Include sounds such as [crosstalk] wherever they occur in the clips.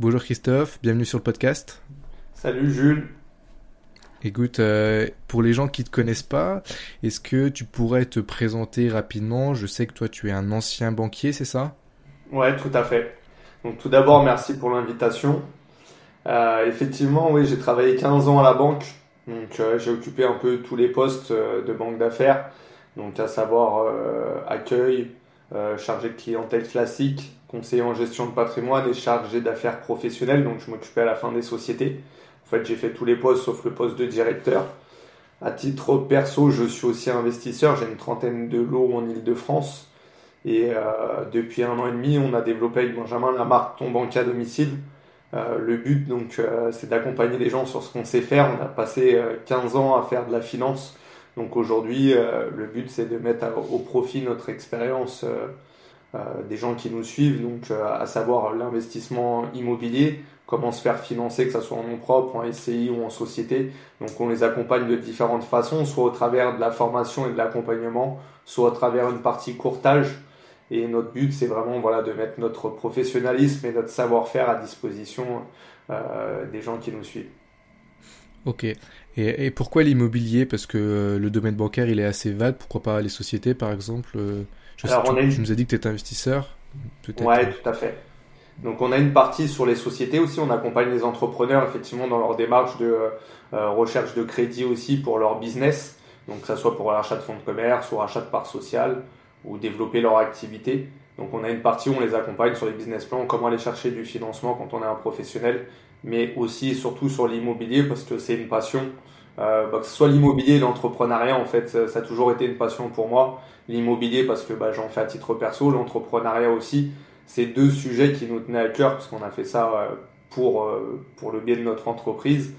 Bonjour Christophe, bienvenue sur le podcast. Salut Jules. Écoute, euh, pour les gens qui ne te connaissent pas, est-ce que tu pourrais te présenter rapidement? Je sais que toi tu es un ancien banquier, c'est ça? Ouais, tout à fait. Donc tout d'abord, merci pour l'invitation. Euh, effectivement, oui, j'ai travaillé 15 ans à la banque. Donc euh, j'ai occupé un peu tous les postes de banque d'affaires. Donc à savoir accueil, chargé de clientèle classique, conseiller en gestion de patrimoine et chargé d'affaires professionnelles. Donc je m'occupais à la fin des sociétés. En fait, j'ai fait tous les postes sauf le poste de directeur. À titre perso, je suis aussi investisseur. J'ai une trentaine de lots en Ile-de-France. Et euh, depuis un an et demi, on a développé avec Benjamin la marque Ton Banque à domicile. Euh, le but, donc, euh, c'est d'accompagner les gens sur ce qu'on sait faire. On a passé 15 ans à faire de la finance. Donc aujourd'hui, le but, c'est de mettre au profit notre expérience des gens qui nous suivent, donc à savoir l'investissement immobilier, comment se faire financer, que ce soit en nom propre, en SCI ou en société. Donc on les accompagne de différentes façons, soit au travers de la formation et de l'accompagnement, soit au travers une partie courtage. Et notre but, c'est vraiment voilà, de mettre notre professionnalisme et notre savoir-faire à disposition euh, des gens qui nous suivent. Ok. Et, pourquoi l'immobilier? Parce que euh, le domaine bancaire, il est assez vague. Pourquoi pas les sociétés, par exemple euh, je sais, tu, nous as dit que tu étais investisseur. Oui, tout à fait. Donc on a une partie sur les sociétés aussi, on accompagne les entrepreneurs effectivement dans leur démarche de euh, recherche de crédit aussi pour leur business, donc que ce soit pour l'achat de fonds de commerce ou l'achat de parts sociales ou développer leur activité. Donc on a une partie où on les accompagne sur les business plans, comment aller chercher du financement quand on est un professionnel, mais aussi et surtout sur l'immobilier parce que c'est une passion. Euh, bah, que ce soit l'immobilier l'entrepreneuriat, en fait, ça, a toujours été une passion pour moi. L'immobilier parce que bah, j'en fais à titre perso, l'entrepreneuriat aussi c'est deux sujets qui nous tenaient à cœur parce qu'on a fait ça euh, pour, euh, pour le bien de notre entreprise,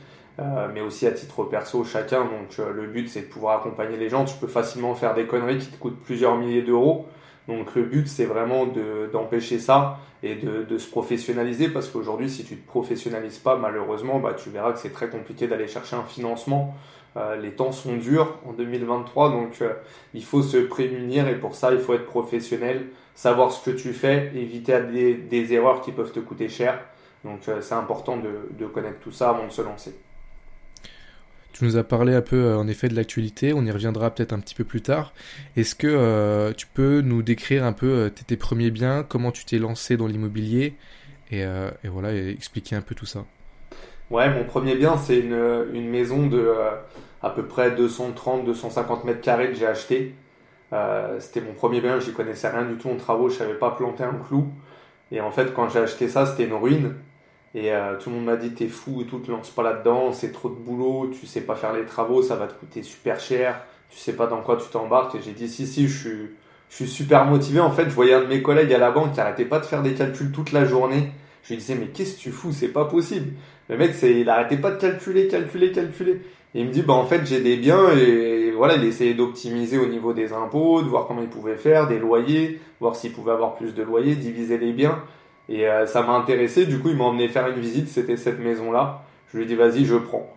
mais aussi à titre perso chacun. Donc le but c'est de pouvoir accompagner les gens. Tu peux facilement faire des conneries qui te coûtent plusieurs milliers d'euros. Donc le but c'est vraiment d'empêcher ça et de, se professionnaliser parce qu'aujourd'hui si tu te professionnalises pas malheureusement bah, tu verras que c'est très compliqué d'aller chercher un financement. les temps sont durs en 2023 donc il faut se prémunir et pour ça il faut être professionnel savoir ce que tu fais, éviter des, erreurs qui peuvent te coûter cher. Donc euh, c'est important de, connaître tout ça avant de se lancer. Tu nous as parlé un peu euh, en effet de l'actualité, on y reviendra peut-être un petit peu plus tard. Est-ce que euh, tu peux nous décrire un peu tes, premiers biens, comment tu t'es lancé dans l'immobilier et, et, voilà, expliquer un peu tout ça Ouais, mon premier bien c'est une, maison de à peu près 230-250 mètres carrés que j'ai acheté euh, c'était mon premier bien, j'y connaissais rien du tout en travaux, je savais pas planter un clou. Et en fait, quand j'ai acheté ça, c'était une ruine. Et euh, tout le monde m'a dit t'es fou et tout, te lance pas là-dedans, c'est trop de boulot, tu sais pas faire les travaux, ça va te coûter super cher, tu sais pas dans quoi tu t'embarques. Et j'ai dit si si, je suis, je suis super motivé. En fait, je voyais un de mes collègues à la banque qui arrêtait pas de faire des calculs toute la journée. Je lui disais mais qu'est-ce que tu fous, c'est pas possible. Le mec, c'est, il arrêtait pas de calculer, calculer, calculer. Et il me dit bah en fait j'ai des biens et voilà, il essayait d'optimiser au niveau des impôts, de voir comment il pouvait faire, des loyers, voir s'il pouvait avoir plus de loyers, diviser les biens. Et euh, ça m'a intéressé, du coup il m'a emmené faire une visite, c'était cette maison-là. Je lui ai dit vas-y, je prends.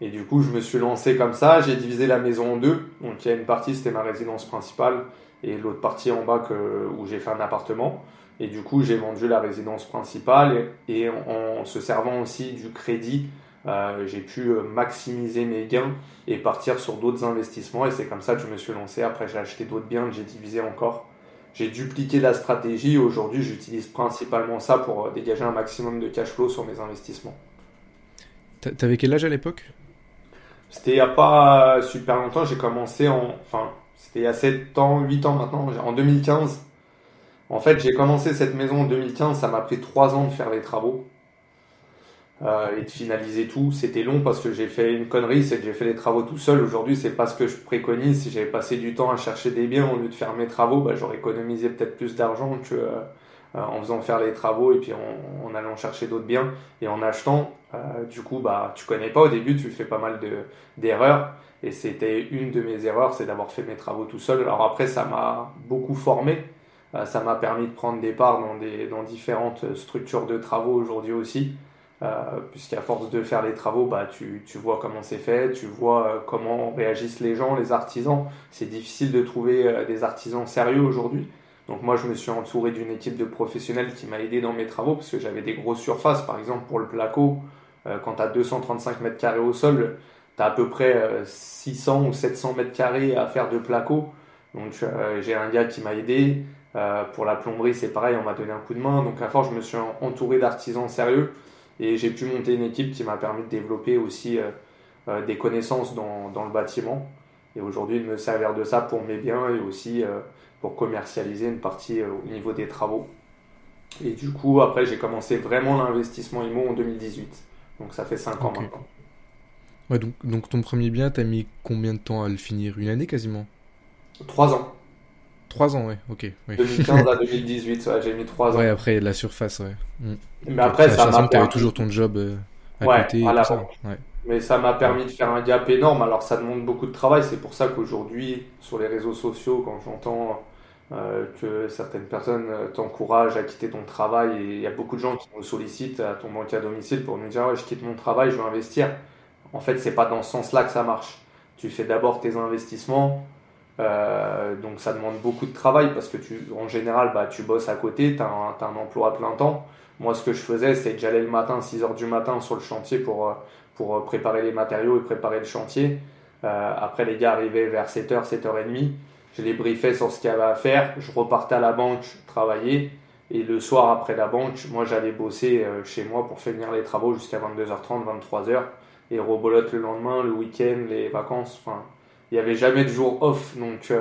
Et du coup je me suis lancé comme ça, j'ai divisé la maison en deux. Donc il y a une partie, c'était ma résidence principale, et l'autre partie en bas que, où j'ai fait un appartement. Et du coup j'ai vendu la résidence principale et en se servant aussi du crédit euh, j'ai pu euh, maximiser mes gains et partir sur d'autres investissements. Et c'est comme ça que je me suis lancé. Après, j'ai acheté d'autres biens que j'ai divisé encore. J'ai dupliqué la stratégie. Aujourd'hui, j'utilise principalement ça pour euh, dégager un maximum de cash flow sur mes investissements. T'avais quel âge à l'époque? C'était il n'y a pas super longtemps. J'ai commencé en. Enfin, c'était il y a 7 ans, 8 ans maintenant, en 2015. En fait, j'ai commencé cette maison en 2015. Ça m'a pris 3 ans de faire les travaux. Euh, et de finaliser tout. C'était long parce que j'ai fait une connerie, c'est que j'ai fait les travaux tout seul. Aujourd'hui, c'est pas ce que je préconise. Si j'avais passé du temps à chercher des biens au lieu de faire mes travaux, bah, j'aurais économisé peut-être plus d'argent que euh, en faisant faire les travaux et puis en, en allant chercher d'autres biens et en achetant. Euh, du coup, bah, tu connais pas au début, tu fais pas mal de d'erreurs. Et c'était une de mes erreurs, c'est d'avoir fait mes travaux tout seul. Alors après, ça m'a beaucoup formé. ça m'a permis de prendre des parts dans, des, dans différentes structures de travaux aujourd'hui aussi. Euh, puisqu'à force de faire les travaux, bah, tu, tu vois comment c'est fait, tu vois euh, comment réagissent les gens, les artisans. C'est difficile de trouver euh, des artisans sérieux aujourd'hui, Donc moi, je me suis entouré d'une équipe de professionnels qui m'a aidé dans mes travaux parce que j'avais des grosses surfaces. Par exemple, pour le placo, quand tu as 235 mètres carrés au sol, tu as à peu près 600 ou 700 mètres carrés à faire de placo. Donc j'ai un gars qui m'a aidé. pour la plomberie, c'est pareil, on m'a donné un coup de main. Donc à force, je me suis entouré d'artisans sérieux et j'ai pu monter une équipe qui m'a permis de développer aussi des connaissances dans, dans le bâtiment et aujourd'hui de me servir de ça pour mes biens et aussi euh, pour commercialiser une partie euh, au niveau des travaux. Et du coup, après, j'ai commencé vraiment l'investissement IMO en 2018. Donc ça fait 5 ans maintenant. Ouais, donc, donc ton premier bien, t'as mis combien de temps à le finir? Une année quasiment? 3 ans. 3 ans, ouais, ok. 2015 à [laughs] 2018, ouais, j'ai mis 3 ans. Ouais, après la surface, ouais. Mm. Mais après, ça m'a. Tu avais toujours ton job euh, à ouais, côté. À ça. Ouais. Mais ça m'a permis de faire un gap énorme. Alors ça demande beaucoup de travail. C'est pour ça qu'aujourd'hui, sur les réseaux sociaux, quand j'entends euh, que certaines personnes euh, t'encouragent à quitter ton travail, et il y a beaucoup de gens qui me sollicitent à ton banquier à domicile pour me dire ouais, je quitte mon travail, je veux investir. En fait, c'est pas dans ce sens-là que ça marche. Tu fais d'abord tes investissements. Euh, donc ça demande beaucoup de travail parce que tu, en général, bah, tu bosses à côté, tu as, un emploi à plein temps. Moi, ce que je faisais, c'est que j'allais le matin, 6 h du matin, sur le chantier pour, pour euh, préparer les matériaux et préparer le chantier. Euh, après, les gars arrivaient vers 7h, 7h30. Je les briefais sur ce qu'il y avait à faire. Je repartais à la banque travailler. Et le soir, après la banque, moi, j'allais bosser euh, chez moi pour finir les travaux jusqu'à 22h30, 23h. Et rebolote le lendemain, le week-end, les vacances. Enfin, il n'y avait jamais de jour off. Donc,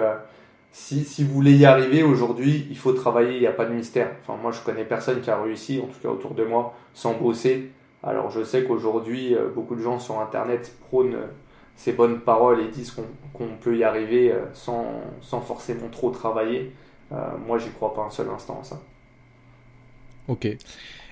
si, si, vous voulez y arriver aujourd'hui, il faut travailler, il n'y a pas de mystère. Enfin, moi, je connais personne qui a réussi, en tout cas autour de moi, sans bosser. Alors je sais qu'aujourd'hui, euh, beaucoup de gens sur Internet prônent euh, ces bonnes paroles et disent qu'on peut y arriver euh, sans, sans, forcément trop travailler. moi, j'y crois pas un seul instant à ça. Ok.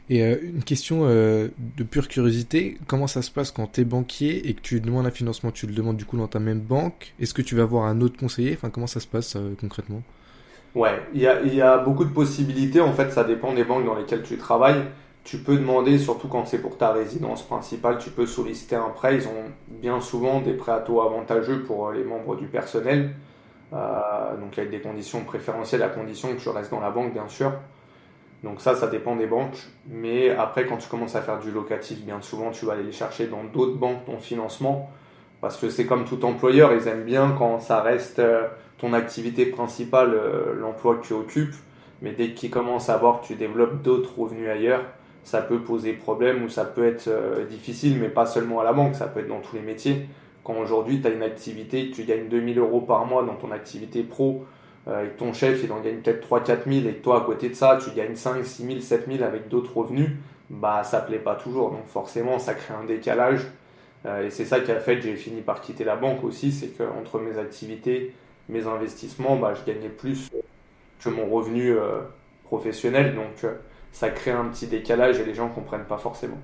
Et une question de pure curiosité, comment ça se passe quand tu es banquier et que tu demandes un financement? Tu le demandes du coup dans ta même banque Est-ce que tu vas voir un autre conseiller? Enfin, comment ça se passe concrètement? Ouais, il y a, y a, beaucoup de possibilités. En fait, ça dépend des banques dans lesquelles tu travailles. Tu peux demander, surtout quand c'est pour ta résidence principale, tu peux solliciter un prêt. Ils ont bien souvent des prêts à taux avantageux pour euh, les membres du personnel. Euh, donc avec des conditions préférentielles à condition que tu restes dans la banque, bien sûr. Donc ça, ça dépend des banques. Mais après, quand tu commences à faire du locatif, bien souvent, tu vas aller chercher dans d'autres banques ton financement. Parce que c'est comme tout employeur, ils aiment bien quand ça reste euh, ton activité principale, l'emploi que tu occupes. Mais dès qu'ils commencent à voir que tu développes d'autres revenus ailleurs, ça peut poser problème ou ça peut être euh, difficile, mais pas seulement à la banque, ça peut être dans tous les métiers. Quand aujourd'hui tu as une activité, tu gagnes 2000 euros par mois dans ton activité pro, euh, et ton chef il en gagne peut-être 3 4 000 et que toi à côté de ça tu gagnes 5 6 000, 7 000 avec d'autres revenus, bah ça plaît pas toujours. Donc forcément ça crée un décalage. Euh, et c'est ça qui a fait que j'ai fini par quitter la banque aussi, c'est qu'entre mes activités, mes investissements, bah, je gagnais plus que mon revenu professionnel. Donc ça crée un petit décalage et les gens comprennent pas forcément.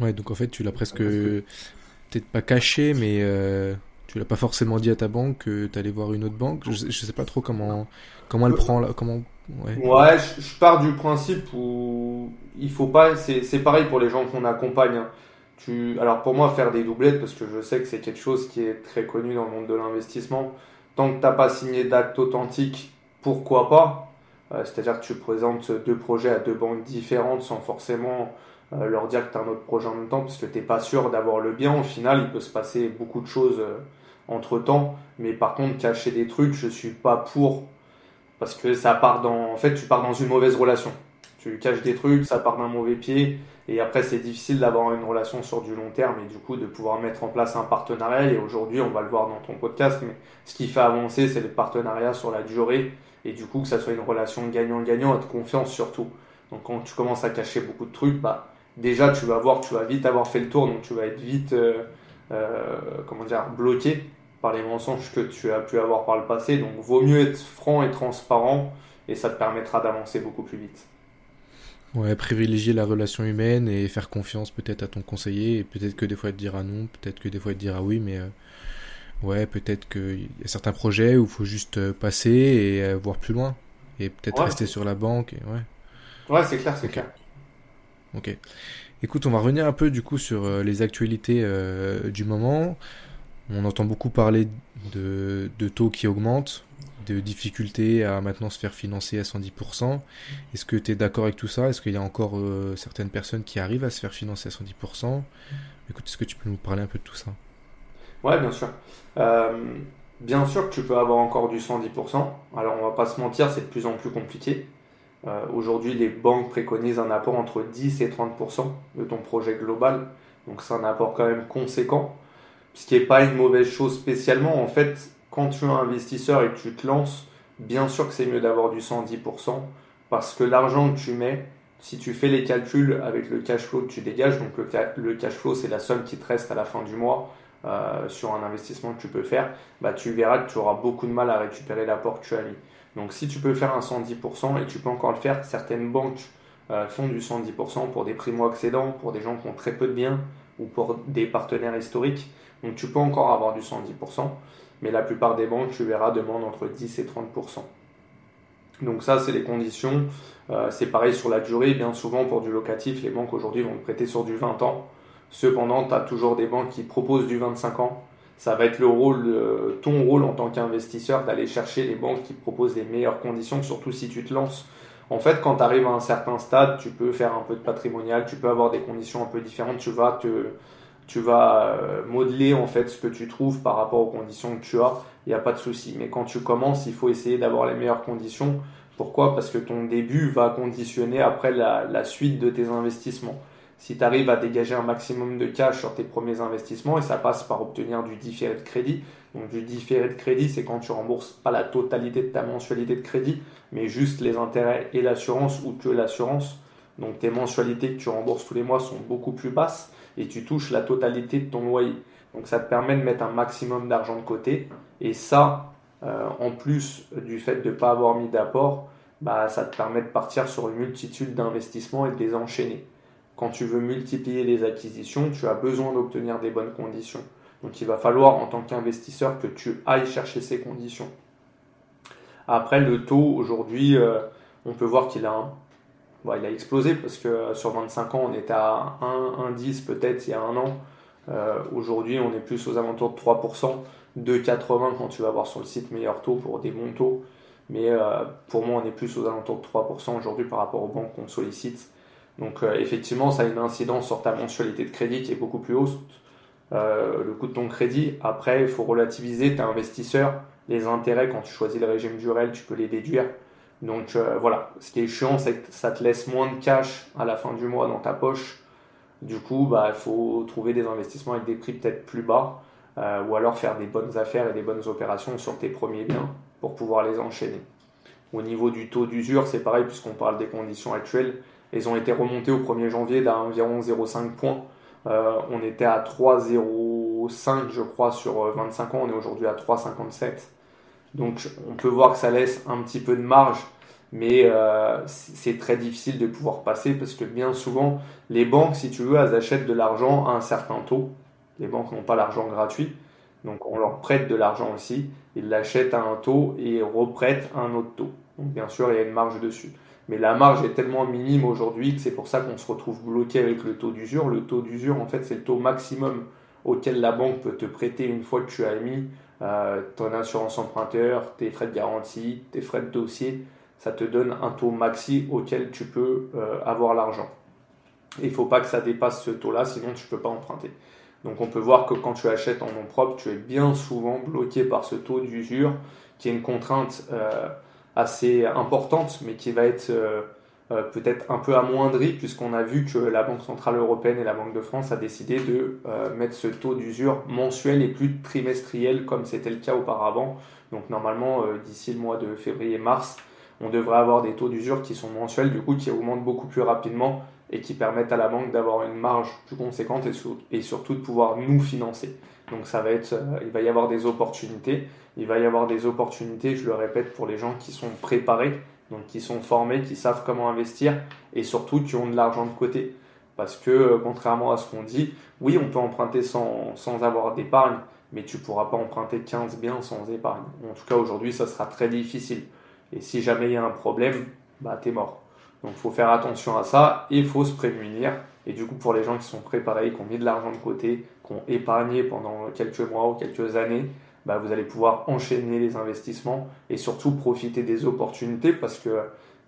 Ouais, donc en fait, tu l'as presque peut-être pas caché, mais euh, tu l'as pas forcément dit à ta banque que tu allais voir une autre banque? Je, je sais pas trop comment comment elle prend là, comment. Ouais, je, pars du principe où il faut pas. C'est pareil pour les gens qu'on accompagne. Hein. Tu, alors pour moi, faire des doublettes, parce que je sais que c'est quelque chose qui est très connu dans le monde de l'investissement, tant que tu n'as pas signé d'acte authentique, pourquoi pas? Euh, c'est-à-dire que tu présentes deux projets à deux banques différentes sans forcément euh, leur dire que tu as un autre projet en même temps parce que tu pas sûr d'avoir le bien. Au final, il peut se passer beaucoup de choses euh, entre temps. Mais par contre, cacher des trucs, je suis pas pour parce que ça part dans. En fait, tu pars dans une mauvaise relation. Tu caches des trucs, ça part d'un mauvais pied. Et après, c'est difficile d'avoir une relation sur du long terme et du coup de pouvoir mettre en place un partenariat. Et aujourd'hui, on va le voir dans ton podcast, mais ce qui fait avancer, c'est le partenariat sur la durée et du coup que ça soit une relation gagnant-gagnant et de confiance surtout. Donc quand tu commences à cacher beaucoup de trucs, bah, déjà tu vas voir, tu vas vite avoir fait le tour, donc tu vas être vite euh, euh, comment dire, bloqué par les mensonges que tu as pu avoir par le passé. Donc vaut mieux être franc et transparent et ça te permettra d'avancer beaucoup plus vite. Ouais, privilégier la relation humaine et faire confiance peut-être à ton conseiller et peut-être que des fois te dire non, peut-être que des fois te dire oui, mais euh, ouais, peut-être qu'il y a certains projets où il faut juste passer et voir plus loin. Et peut-être rester sur la banque. Et ouais, ouais c'est clair, c'est clair. Ok. Écoute, on va revenir un peu du coup sur euh, les actualités du moment. On entend beaucoup parler de, taux qui augmentent, de difficulté à maintenant se faire financer à 110%. Est-ce que tu es d'accord avec tout ça? Est-ce qu'il y a encore certaines personnes qui arrivent à se faire financer à 110% Écoute, est-ce que tu peux nous parler un peu de tout ça? Ouais, bien sûr. bien sûr que tu peux avoir encore du 110%. Alors on va pas se mentir, c'est de plus en plus compliqué. Aujourd'hui, les banques préconisent un apport entre 10 et 30% de ton projet global. Donc c'est un apport quand même conséquent, ce qui n'est pas une mauvaise chose spécialement. En fait, quand tu es un investisseur et que tu te lances, bien sûr que c'est mieux d'avoir du 110%, parce que l'argent que tu mets, si tu fais les calculs avec le cash flow que tu dégages, donc le, cash flow c'est la somme qui te reste à la fin du mois euh, sur un investissement que tu peux faire, bah, tu verras que tu auras beaucoup de mal à récupérer l'apport que tu as mis. Donc si tu peux faire un 110% et tu peux encore le faire, certaines banques euh, font du 110% pour des primo-accédants, pour des gens qui ont très peu de biens ou pour des partenaires historiques. Donc tu peux encore avoir du 110%, mais la plupart des banques, tu verras, demandent entre 10 et 30%. Donc ça, c'est les conditions. Euh, c'est pareil sur la durée. Bien souvent, pour du locatif, les banques aujourd'hui vont prêter sur du 20 ans. Cependant, tu as toujours des banques qui proposent du 25 ans. Ça va être le rôle, euh, ton rôle en tant qu'investisseur d'aller chercher les banques qui proposent les meilleures conditions, surtout si tu te lances en fait, quand tu arrives à un certain stade, tu peux faire un peu de patrimonial, tu peux avoir des conditions un peu différentes, tu vas te, tu vas euh, modeler en fait ce que tu trouves par rapport aux conditions que tu as, il n'y a pas de souci. Mais quand tu commences, il faut essayer d'avoir les meilleures conditions. Pourquoi? Parce que ton début va conditionner après la, la suite de tes investissements. Si tu arrives à dégager un maximum de cash sur tes premiers investissements, et ça passe par obtenir du différé de crédit, donc du différé de crédit, c'est quand tu rembourses pas la totalité de ta mensualité de crédit, mais juste les intérêts et l'assurance ou que l'assurance. Donc tes mensualités que tu rembourses tous les mois sont beaucoup plus basses et tu touches la totalité de ton loyer. Donc ça te permet de mettre un maximum d'argent de côté. Et ça, euh, en plus du fait de ne pas avoir mis d'apport, bah, ça te permet de partir sur une multitude d'investissements et de les enchaîner. Quand tu veux multiplier les acquisitions, tu as besoin d'obtenir des bonnes conditions. Donc il va falloir en tant qu'investisseur que tu ailles chercher ces conditions. Après, le taux aujourd'hui, euh, on peut voir qu'il a, il a explosé parce que euh, sur 25 ans, on était à 1,10 peut-être il y a un an. Euh, aujourd'hui, on est plus aux alentours de 3%, 2,80 quand tu vas voir sur le site meilleur taux pour des bons taux. Mais pour moi, on est plus aux alentours de 3% aujourd'hui par rapport aux banques qu'on sollicite. Donc effectivement, ça a une incidence sur ta mensualité de crédit qui est beaucoup plus haute. le coût de ton crédit, après, il faut relativiser, tu es investisseur, les intérêts, quand tu choisis le régime du tu peux les déduire. Donc euh, voilà, ce qui est chiant, c'est que ça te laisse moins de cash à la fin du mois dans ta poche. Du coup, bah, il faut trouver des investissements avec des prix peut-être plus bas, euh, ou alors faire des bonnes affaires et des bonnes opérations sur tes premiers biens pour pouvoir les enchaîner. Au niveau du taux d'usure, c'est pareil puisqu'on parle des conditions actuelles. Elles ont été remontées au 1er janvier d'à environ 0,5 points. Euh, on était à 3,05 je crois sur 25 ans, on est aujourd'hui à 3,57. Donc on peut voir que ça laisse un petit peu de marge, mais euh, c'est très difficile de pouvoir passer parce que bien souvent, les banques, si tu veux, elles achètent de l'argent à un certain taux. Les banques n'ont pas l'argent gratuit, donc on leur prête de l'argent aussi. Ils l'achètent à un taux et reprêtent à un autre taux. Donc bien sûr, il y a une marge dessus. Mais la marge est tellement minime aujourd'hui que c'est pour ça qu'on se retrouve bloqué avec le taux d'usure. Le taux d'usure, en fait, c'est le taux maximum auquel la banque peut te prêter une fois que tu as mis euh, ton assurance emprunteur, tes frais de garantie, tes frais de dossier, ça te donne un taux maxi auquel tu peux euh, avoir l'argent. Il ne faut pas que ça dépasse ce taux-là, sinon tu ne peux pas emprunter. Donc on peut voir que quand tu achètes en nom propre, tu es bien souvent bloqué par ce taux d'usure, qui est une contrainte euh, assez importante, mais qui va être euh, peut-être un peu amoindri puisqu'on a vu que la Banque Centrale Européenne et la Banque de France a décidé de euh, mettre ce taux d'usure mensuel et plus trimestriel comme c'était le cas auparavant. Donc normalement euh, d'ici le mois de février-mars, on devrait avoir des taux d'usure qui sont mensuels du coup qui augmentent beaucoup plus rapidement et qui permettent à la banque d'avoir une marge plus conséquente et, surtout de pouvoir nous financer. Donc ça va être, il va y avoir des opportunités. Il va y avoir des opportunités, je le répète, pour les gens qui sont préparés donc qui sont formés, qui savent comment investir et surtout qui ont de l'argent de côté. Parce que euh, contrairement à ce qu'on dit, oui, on peut emprunter sans, sans avoir d'épargne, mais tu pourras pas emprunter 15 biens sans épargne. En tout cas, aujourd'hui, ça sera très difficile. Et si jamais il y a un problème, bah, tu es mort. Donc il faut faire attention à ça et il faut se prémunir. Et du coup, pour les gens qui sont préparés, qui ont mis de l'argent de côté, qui ont épargné pendant quelques mois ou quelques années, bah, vous allez pouvoir enchaîner les investissements et surtout profiter des opportunités parce que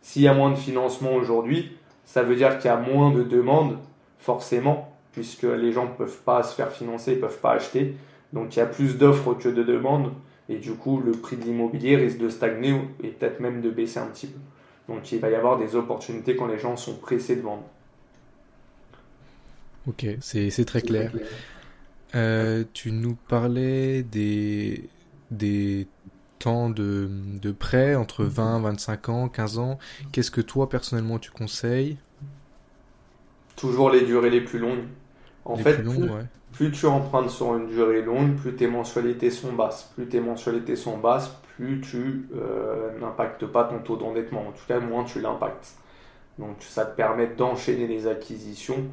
s'il y a moins de financement aujourd'hui, ça veut dire qu'il y a moins de demandes, forcément, puisque les gens ne peuvent pas se faire financer, ne peuvent pas acheter. Donc il y a plus d'offres que de demandes, et du coup le prix de l'immobilier risque de stagner et peut-être même de baisser un petit peu. Donc il va y avoir des opportunités quand les gens sont pressés de vendre. Ok, c'est très clair. Euh, tu nous parlais des, des temps de, de prêt entre 20, 25 ans, 15 ans. Qu'est-ce que toi personnellement tu conseilles? Toujours les durées les plus longues. En fait, plus, tu empruntes sur une durée longue, plus tes mensualités sont basses. Plus tes mensualités sont basses, plus tu euh, n'impactes pas ton taux d'endettement. En tout cas, moins tu l'impactes. Donc ça te permet d'enchaîner les acquisitions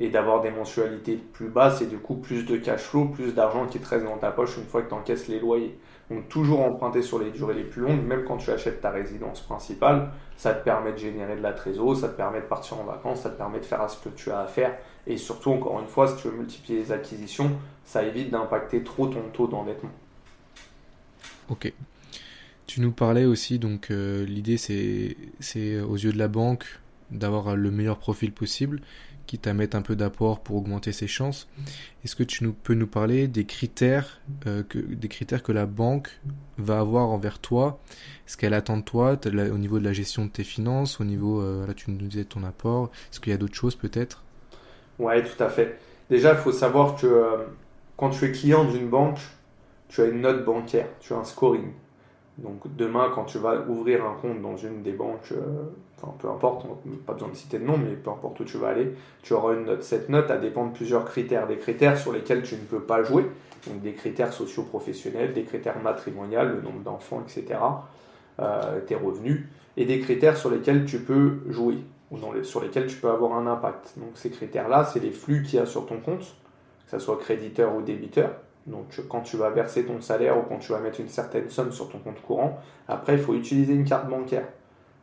et d'avoir des mensualités plus basses et du coup plus de cash flow, plus d'argent qui te reste dans ta poche une fois que tu encaisses les loyers. Donc toujours emprunter sur les durées les plus longues, même quand tu achètes ta résidence principale, ça te permet de générer de la trésorerie, ça te permet de partir en vacances, ça te permet de faire ce que tu as à faire. Et surtout, encore une fois, si tu veux multiplier les acquisitions, ça évite d'impacter trop ton taux d'endettement. Ok. Tu nous parlais aussi, donc euh, l'idée c'est aux yeux de la banque d'avoir le meilleur profil possible quitte à mettre un peu d'apport pour augmenter ses chances. Est-ce que tu peux nous parler des critères, euh, que, des critères que la banque va avoir envers toi? Ce qu'elle attend de toi au niveau de la gestion de tes finances, au niveau, euh, là tu nous disais ton apport, est-ce qu'il y a d'autres choses peut-être? Oui, tout à fait. Déjà, il faut savoir que euh, quand tu es client d'une banque, tu as une note bancaire, tu as un scoring. Donc demain, quand tu vas ouvrir un compte dans une des banques, enfin peu importe, pas besoin de citer de nom, mais peu importe où tu vas aller, tu auras une note. Cette note, elle dépend de plusieurs critères. Des critères sur lesquels tu ne peux pas jouer, donc des critères socio-professionnels, des critères matrimoniaux, le nombre d'enfants, etc., euh, tes revenus, et des critères sur lesquels tu peux jouer, ou sur lesquels tu peux avoir un impact. Donc ces critères-là, c'est les flux qu'il y a sur ton compte, que ce soit créditeur ou débiteur donc quand tu vas verser ton salaire ou quand tu vas mettre une certaine somme sur ton compte courant, après il faut utiliser une carte bancaire.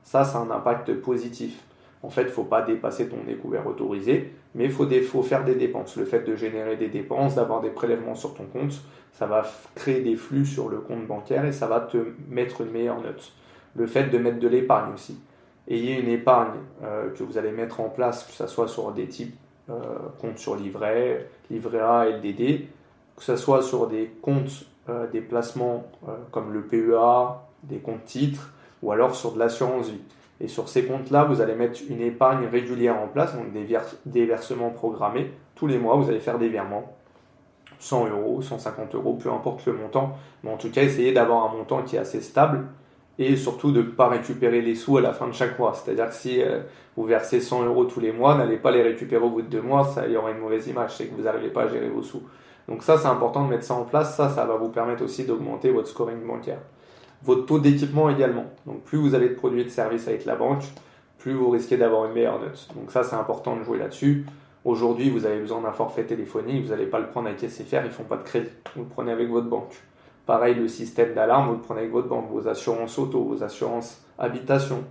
Ça, c'est un impact positif. En fait, il ne faut pas dépasser ton découvert autorisé, mais il faut, faut, faire des dépenses. Le fait de générer des dépenses, d'avoir des prélèvements sur ton compte, ça va créer des flux sur le compte bancaire et ça va te mettre une meilleure note. Le fait de mettre de l'épargne aussi. Ayez une épargne euh, que vous allez mettre en place, que ce soit sur des types euh, comptes sur livret, livret A, LDD, que ce soit sur des comptes, euh, des placements euh, comme le PEA, des comptes titres, ou alors sur de l'assurance vie. Et sur ces comptes-là, vous allez mettre une épargne régulière en place, donc des, versements programmés. Tous les mois, vous allez faire des virements. 100 euros, 150 euros, peu importe le montant. Mais en tout cas, essayez d'avoir un montant qui est assez stable et surtout de ne pas récupérer les sous à la fin de chaque mois. C'est-à-dire que si euh, vous versez 100 euros tous les mois, n'allez pas les récupérer au bout de deux mois, ça y aura une mauvaise image, c'est que vous n'arrivez pas à gérer vos sous. Donc ça, c'est important de mettre ça en place. Ça, ça va vous permettre aussi d'augmenter votre scoring bancaire. Votre taux d'équipement également. Donc plus vous avez de produits et de services avec la banque, plus vous risquez d'avoir une meilleure note. Donc ça, c'est important de jouer là-dessus. Aujourd'hui, vous avez besoin d'un forfait téléphonique, vous n'allez pas le prendre avec SFR, ils ne font pas de crédit. Vous le prenez avec votre banque. Pareil, le système d'alarme, vous le prenez avec votre banque, vos assurances auto, vos assurances habitation,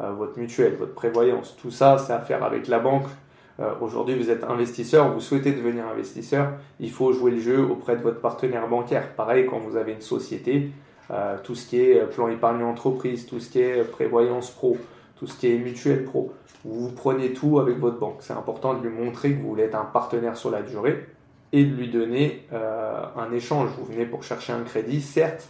euh, votre mutuelle, votre prévoyance. Tout ça, c'est à faire avec la banque euh, aujourd'hui, vous êtes investisseur, vous souhaitez devenir investisseur, il faut jouer le jeu auprès de votre partenaire bancaire. Pareil, quand vous avez une société, euh, tout ce qui est euh, plan épargne entreprise, tout ce qui est prévoyance pro, tout ce qui est mutuelle pro, vous prenez tout avec votre banque. C'est important de lui montrer que vous voulez être un partenaire sur la durée et de lui donner un échange. Vous venez pour chercher un crédit, certes,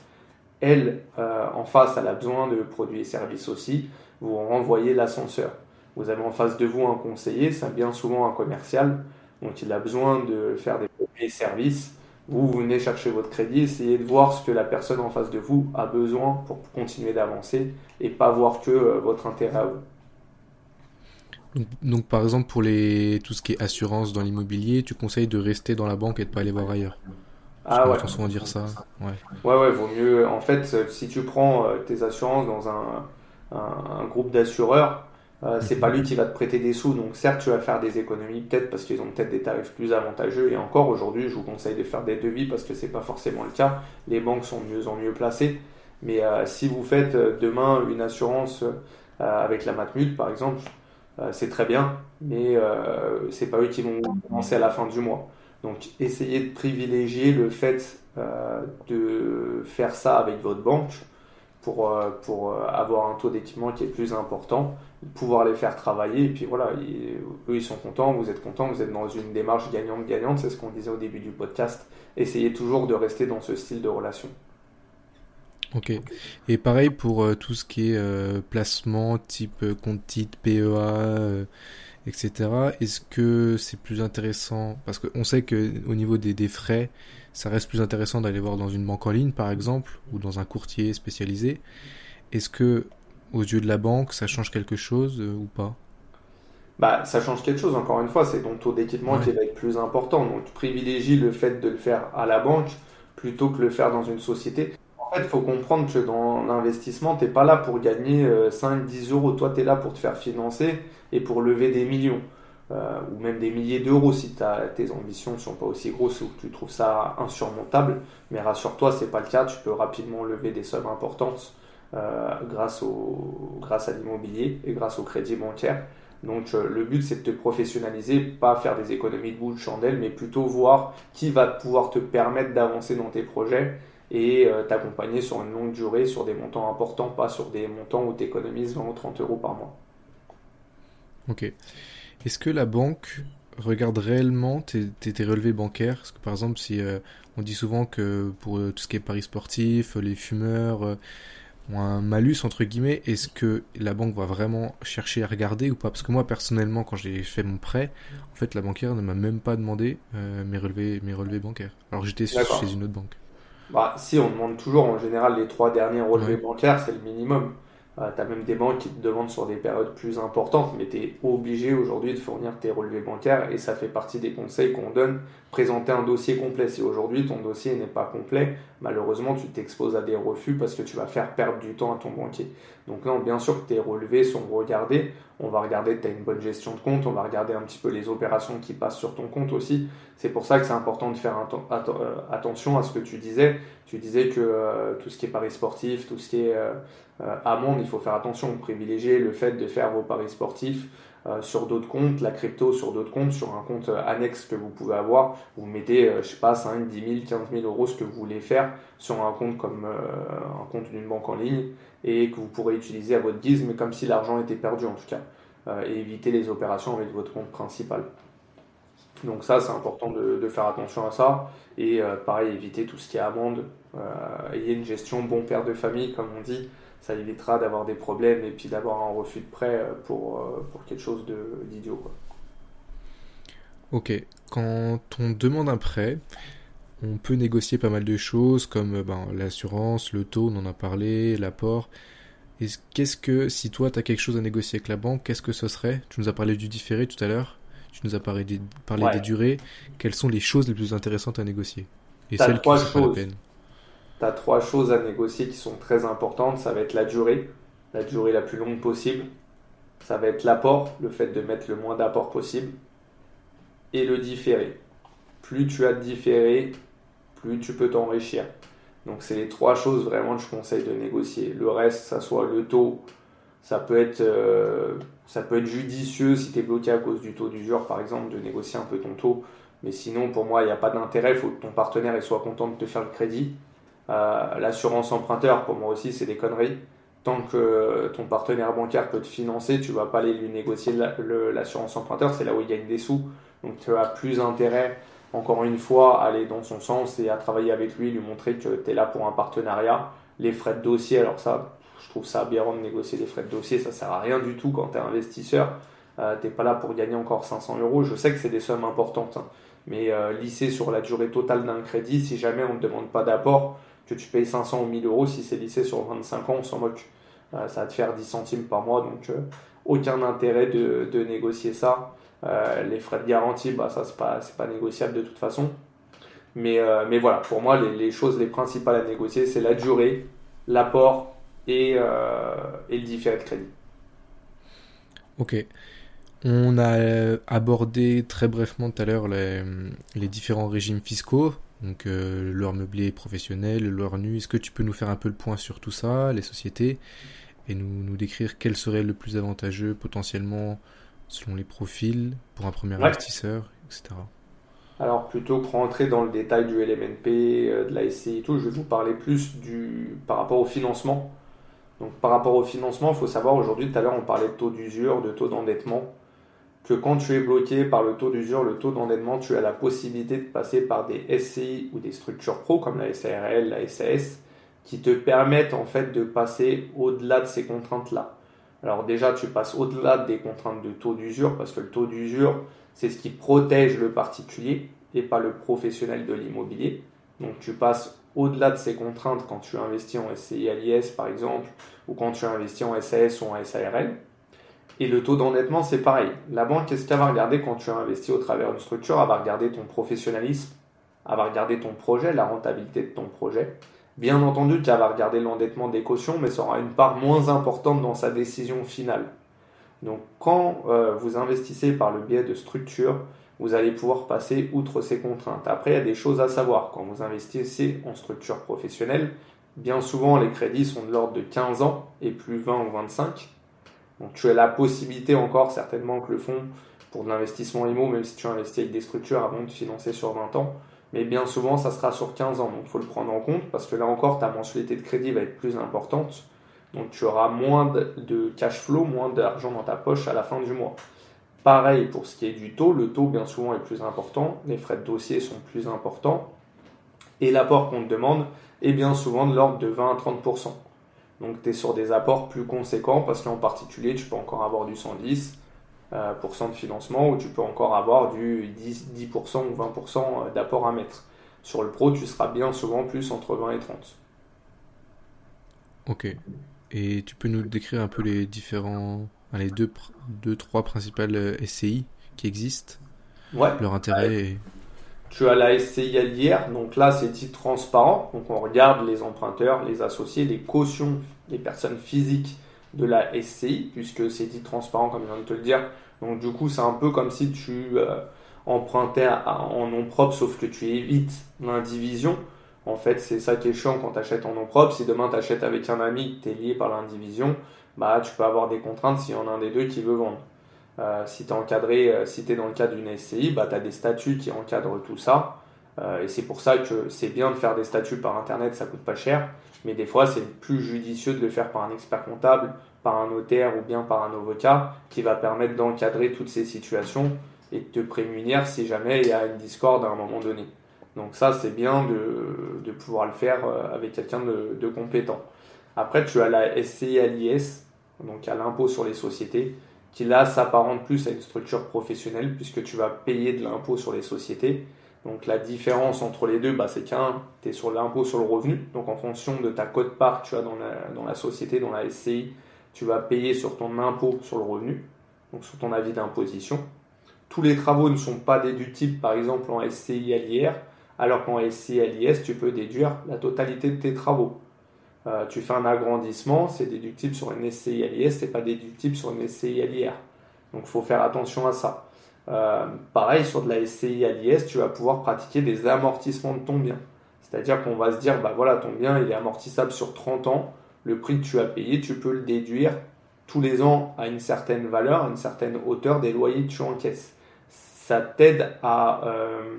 elle, en face, elle a besoin de produits et services aussi, vous renvoyez l'ascenseur. Vous avez en face de vous un conseiller, c'est bien souvent un commercial, donc il a besoin de faire des produits et services. Vous, vous venez chercher votre crédit, essayez de voir ce que la personne en face de vous a besoin pour continuer d'avancer et pas voir que euh, votre intérêt à vous. Donc, par exemple pour les tout ce qui est assurance dans l'immobilier, tu conseilles de rester dans la banque et de pas aller voir ailleurs? Ah ouais. souvent dire ça. Ouais. ouais ouais, vaut mieux. En fait, si tu prends euh, tes assurances dans un, un groupe d'assureurs, euh, c'est pas lui qui va te prêter des sous. Donc certes, tu vas faire des économies peut-être parce qu'ils ont peut-être des tarifs plus avantageux. Et encore aujourd'hui, je vous conseille de faire des devis parce que c'est pas forcément le cas. Les banques sont de mieux en mieux placées. Mais euh, si vous faites euh, demain une assurance avec la Matmut par exemple, c'est très bien, mais c'est pas eux qui vont commencer à la fin du mois. Donc essayez de privilégier le fait de faire ça avec votre banque pour, euh, pour euh, avoir un taux d'équipement qui est plus important, pouvoir les faire travailler. Et puis voilà, eux, ils sont contents, vous êtes contents, vous êtes dans une démarche gagnante-gagnante, c'est ce qu'on disait au début du podcast. Essayez toujours de rester dans ce style de relation. Ok. Et pareil pour euh, tout ce qui est placement, type compte titre, PEA, etc. Est-ce que c'est plus intéressant? Parce qu'on sait qu'au niveau des, des frais, ça reste plus intéressant d'aller voir dans une banque en ligne, par exemple, ou dans un courtier spécialisé. Est-ce que, aux yeux de la banque, ça change quelque chose euh, ou pas? Bah, ça change quelque chose, encore une fois, c'est ton taux d'équipement qui va être plus important. Donc, privilégie le fait de le faire à la banque plutôt que le faire dans une société. En fait, il faut comprendre que dans l'investissement, tu n'es pas là pour gagner 5-10 euh, euros. Toi, tu es là pour te faire financer et pour lever des millions. Euh, ou même des milliers d'euros si tes ambitions ne sont pas aussi grosses ou que tu trouves ça insurmontable. Mais rassure-toi, ce n'est pas le cas. Tu peux rapidement lever des sommes importantes euh, grâce, au, grâce à l'immobilier et grâce au crédit bancaire. Donc euh, le but c'est de te professionnaliser, pas faire des économies de bout de chandelle, mais plutôt voir qui va pouvoir te permettre d'avancer dans tes projets et t'accompagner sur une longue durée, sur des montants importants, pas sur des montants où tu économises 20 ou 30 euros par mois. Ok. Est-ce que la banque regarde réellement tes, tes, relevés bancaires? Parce que par exemple, si euh, on dit souvent que pour euh, tout ce qui est paris sportifs, les fumeurs euh, ont un malus entre guillemets, est-ce que la banque va vraiment chercher à regarder ou pas? Parce que moi personnellement, quand j'ai fait mon prêt, en fait, la banquière ne m'a même pas demandé mes relevés mes relevés bancaires. Alors j'étais chez une autre banque. Bah, si on demande toujours en général les trois derniers relevés bancaires, c'est le minimum. Euh, tu as même des banques qui te demandent sur des périodes plus importantes, mais tu es obligé aujourd'hui de fournir tes relevés bancaires et ça fait partie des conseils qu'on donne. Présenter un dossier complet. Si aujourd'hui ton dossier n'est pas complet, malheureusement tu t'exposes à des refus parce que tu vas faire perdre du temps à ton banquier. Donc là, bien sûr que tes relevés sont regardés. On va regarder que tu as une bonne gestion de compte, on va regarder un petit peu les opérations qui passent sur ton compte aussi. C'est pour ça que c'est important de faire euh, attention à ce que tu disais. Tu disais que euh, tout ce qui est paris sportif, tout ce qui est euh, amende, il faut faire attention, privilégier le fait de faire vos paris sportifs euh, sur d'autres comptes, la crypto sur d'autres comptes, sur un compte euh, annexe que vous pouvez avoir. Vous mettez, je sais pas, 5, 10 000, 15 000 euros, ce que vous voulez faire sur un compte comme un compte d'une banque en ligne et que vous pourrez utiliser à votre guise, mais comme si l'argent était perdu en tout cas. et éviter les opérations avec votre compte principal. Donc ça, c'est important de, faire attention à ça. Et pareil, éviter tout ce qui est amende. ayez une gestion bon père de famille, comme on dit ça évitera d'avoir des problèmes et puis d'avoir un refus de prêt euh, pour, euh, pour quelque chose d'idiot. Ok, quand on demande un prêt, on peut négocier pas mal de choses comme euh, ben, l'assurance, le taux, on en a parlé, l'apport. Qu'est-ce que, si toi tu as quelque chose à négocier avec la banque, qu'est-ce que ce serait? Tu nous as parlé du différé tout à l'heure, tu nous as parlé des, parlé des durées. Quelles sont les choses les plus intéressantes à négocier? Et celles qui ne pas la peine tu as trois choses à négocier qui sont très importantes. Ça va être la durée, la durée la plus longue possible. Ça va être l'apport, le fait de mettre le moins d'apport possible. Et le différé. Plus tu as de différé, plus tu peux t'enrichir. Donc c'est les trois choses vraiment que je conseille de négocier. Le reste, ça soit le taux, ça peut être, euh, ça peut être judicieux si tu es bloqué à cause du taux d'usure, par exemple, de négocier un peu ton taux. Mais sinon, pour moi, il n'y a pas d'intérêt. Il faut que ton partenaire soit content de te faire le crédit. Euh, l'assurance emprunteur, pour moi aussi, c'est des conneries. Tant que ton partenaire bancaire peut te financer, tu vas pas aller lui négocier l'assurance emprunteur, c'est là où il gagne des sous. Donc tu as plus intérêt, encore une fois, à aller dans son sens et à travailler avec lui, lui montrer que tu es là pour un partenariat. Les frais de dossier, alors ça, je trouve ça aberrant de négocier des frais de dossier, ça sert à rien du tout quand tu es investisseur. Euh, tu n'es pas là pour gagner encore 500 euros. Je sais que c'est des sommes importantes, hein. mais euh, lisser sur la durée totale d'un crédit, si jamais on ne demande pas d'apport, que tu payes 500 ou 1000 euros, si c'est lissé sur 25 ans, on s'en moque. Euh, ça va te faire 10 centimes par mois, donc euh, aucun intérêt de, de négocier ça. Euh, les frais de garantie, bah, ça c'est pas, pas négociable de toute façon. Mais, mais voilà, pour moi, les, les, choses les principales à négocier, c'est la durée, l'apport et, et le différé de crédit. Ok. On a abordé très brièvement tout à l'heure les, les, différents régimes fiscaux. Donc euh, leur meublé professionnel, nu. Est-ce que tu peux nous faire un peu le point sur tout ça, les sociétés, et nous, nous décrire quel serait le plus avantageux potentiellement selon les profils pour un premier investisseur, etc. Alors plutôt que rentrer dans le détail du LMNP, euh, de la SCI et tout, je vais vous parler plus du, par rapport au financement. Donc par rapport au financement, il faut savoir aujourd'hui, tout à l'heure on parlait de taux d'usure, de taux d'endettement, que quand tu es bloqué par le taux d'usure, le taux d'endettement, tu as la possibilité de passer par des SCI ou des structures pro comme la SARL, la SAS, qui te permettent en fait de passer au-delà de ces contraintes-là. Alors déjà, tu passes au-delà des contraintes de taux d'usure parce que le taux d'usure, c'est ce qui protège le particulier et pas le professionnel de l'immobilier. Donc tu passes au-delà de ces contraintes quand tu investis en SCI à l'IS par exemple ou quand tu investis en SAS ou en SARL. Et le taux d'endettement, c'est pareil. La banque, qu'est-ce qu'elle va regarder quand tu investis au travers d'une structure? Elle va regarder ton professionnalisme, elle va regarder ton projet, la rentabilité de ton projet. Bien entendu qu'elle va regarder l'endettement des cautions, mais ça aura une part moins importante dans sa décision finale. Donc quand euh, vous investissez par le biais de structures, vous allez pouvoir passer outre ces contraintes. Après, il y a des choses à savoir. Quand vous investissez en structure professionnelle, bien souvent les crédits sont de l'ordre de 15 ans et plus 20 ou 25. Donc tu as la possibilité encore certainement que le fonds pour de l'investissement IMO, même si tu investis avec des structures avant de financer sur 20 ans, mais bien souvent ça sera sur 15 ans. Donc il faut le prendre en compte parce que là encore ta mensualité de crédit va être plus importante. Donc tu auras moins de cash flow, moins d'argent dans ta poche à la fin du mois. Pareil pour ce qui est du taux, le taux bien souvent est plus important, les frais de dossier sont plus importants et l'apport qu'on te demande est bien souvent de l'ordre de 20 à 30%. Donc tu es sur des apports plus conséquents parce qu'en particulier tu peux encore avoir du 110% euh, de financement ou tu peux encore avoir du 10, 10% ou 20% d'apport à mettre. Sur le pro, tu seras bien souvent plus entre 20 et 30. Ok. Et tu peux nous décrire un peu les différents, les deux, deux trois principales euh, SCI qui existent? Ouais. Leur intérêt Tu as la SCI à l'IR, donc là c'est dit transparent, donc on regarde les emprunteurs, les associés, les cautions, les personnes physiques de la SCI, puisque c'est dit transparent comme je viens de te le dire. Donc du coup c'est un peu comme si tu euh, empruntais en nom propre, sauf que tu évites l'indivision. En fait, c'est ça qui est chiant quand tu achètes en nom propre. Si demain tu achètes avec un ami, tu es lié par l'indivision, bah, tu peux avoir des contraintes s'il y en a un des deux qui veut vendre. Euh, si tu es euh, dans le cadre d'une SCI, bah, tu as des statuts qui encadrent tout ça. Euh, et c'est pour ça que c'est bien de faire des statuts par internet, ça coûte pas cher. Mais des fois, c'est plus judicieux de le faire par un expert comptable, par un notaire ou bien par un avocat qui va permettre d'encadrer toutes ces situations et de te prémunir si jamais il y a une discorde à un moment donné. Donc ça, c'est bien de, pouvoir le faire avec quelqu'un de, de, compétent. Après, tu as la SCI à l'IS, donc à l'impôt sur les sociétés, qui là s'apparente plus à une structure professionnelle puisque tu vas payer de l'impôt sur les sociétés. Donc la différence entre les deux, bah, c'est qu'un, tu es sur l'impôt sur le revenu. Donc en fonction de ta cote-part que tu as dans la, dans la société, dans la SCI, tu vas payer sur ton impôt sur le revenu, donc sur ton avis d'imposition. Tous les travaux ne sont pas déductibles, par exemple en SCI à l'IR, alors qu'en SCI à l'IS, tu peux déduire la totalité de tes travaux. Euh, tu fais un agrandissement, c'est déductible sur une SCI à l'IS, c'est pas déductible sur une SCI à l'IR. Donc il faut faire attention à ça. Euh, pareil, sur de la SCI à l'IS, tu vas pouvoir pratiquer des amortissements de ton bien. C'est-à-dire qu'on va se dire, bah voilà, ton bien il est amortissable sur 30 ans, le prix que tu as payé, tu peux le déduire tous les ans à une certaine valeur, à une certaine hauteur des loyers que tu encaisses. Ça t'aide à euh,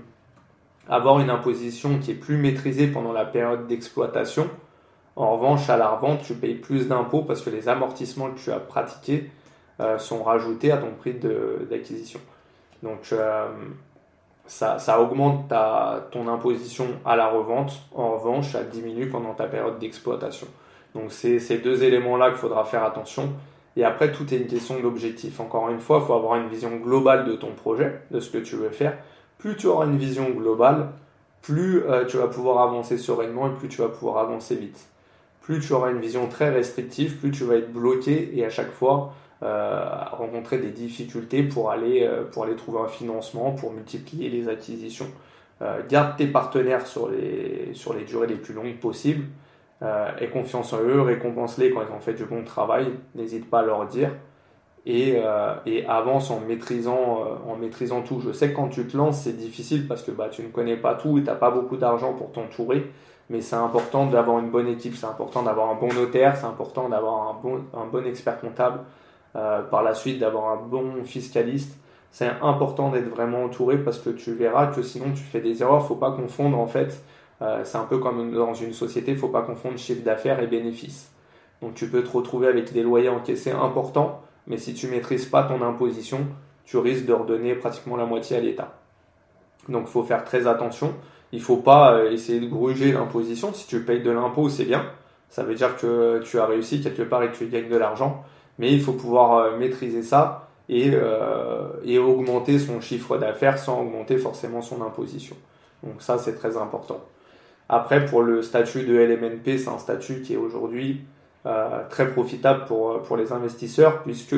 avoir une imposition qui est plus maîtrisée pendant la période d'exploitation. En revanche, à la revente, tu payes plus d'impôts parce que les amortissements que tu as pratiqués euh, sont rajoutés à ton prix d'acquisition. Donc, euh, ça, augmente ton imposition à la revente. En revanche, ça diminue pendant ta période d'exploitation. Donc, c'est ces deux éléments-là qu'il faudra faire attention. Et après, tout est une question d'objectif. Encore une fois, il faut avoir une vision globale de ton projet, de ce que tu veux faire plus tu auras une vision globale, plus euh, tu vas pouvoir avancer sereinement et plus tu vas pouvoir avancer vite. Plus tu auras une vision très restrictive, plus tu vas être bloqué et à chaque fois euh, rencontrer des difficultés pour aller, euh, pour aller trouver un financement, pour multiplier les acquisitions. garde tes partenaires sur les, durées les plus longues possibles. aie confiance en eux, récompense-les quand ils ont fait du bon travail. N'hésite pas à leur dire et, euh, avance en maîtrisant, euh, en maîtrisant tout. Je sais que quand tu te lances, c'est difficile parce que bah, tu ne connais pas tout et tu n'as pas beaucoup d'argent pour t'entourer, mais c'est important d'avoir une bonne équipe, c'est important d'avoir un bon notaire, c'est important d'avoir un bon, un bon expert comptable, euh, par la suite d'avoir un bon fiscaliste. c'est important d'être vraiment entouré parce que tu verras que sinon tu fais des erreurs. Faut pas confondre en fait. Euh, c'est un peu comme dans une société, faut pas confondre chiffre d'affaires et bénéfices. Donc tu peux te retrouver avec des loyers encaissés importants, mais si tu maîtrises pas ton imposition, tu risques de redonner pratiquement la moitié à l'État. Donc il faut faire très attention. Il faut pas euh, essayer de gruger l'imposition. Si tu payes de l'impôt, c'est bien. Ça veut dire que tu as réussi quelque part et que tu gagnes de l'argent. Mais il faut pouvoir euh, maîtriser ça euh, et, augmenter son chiffre d'affaires sans augmenter forcément son imposition. Donc ça, c'est très important. Après, pour le statut de LMNP, c'est un statut qui est aujourd'hui très profitable pour, pour les investisseurs puisque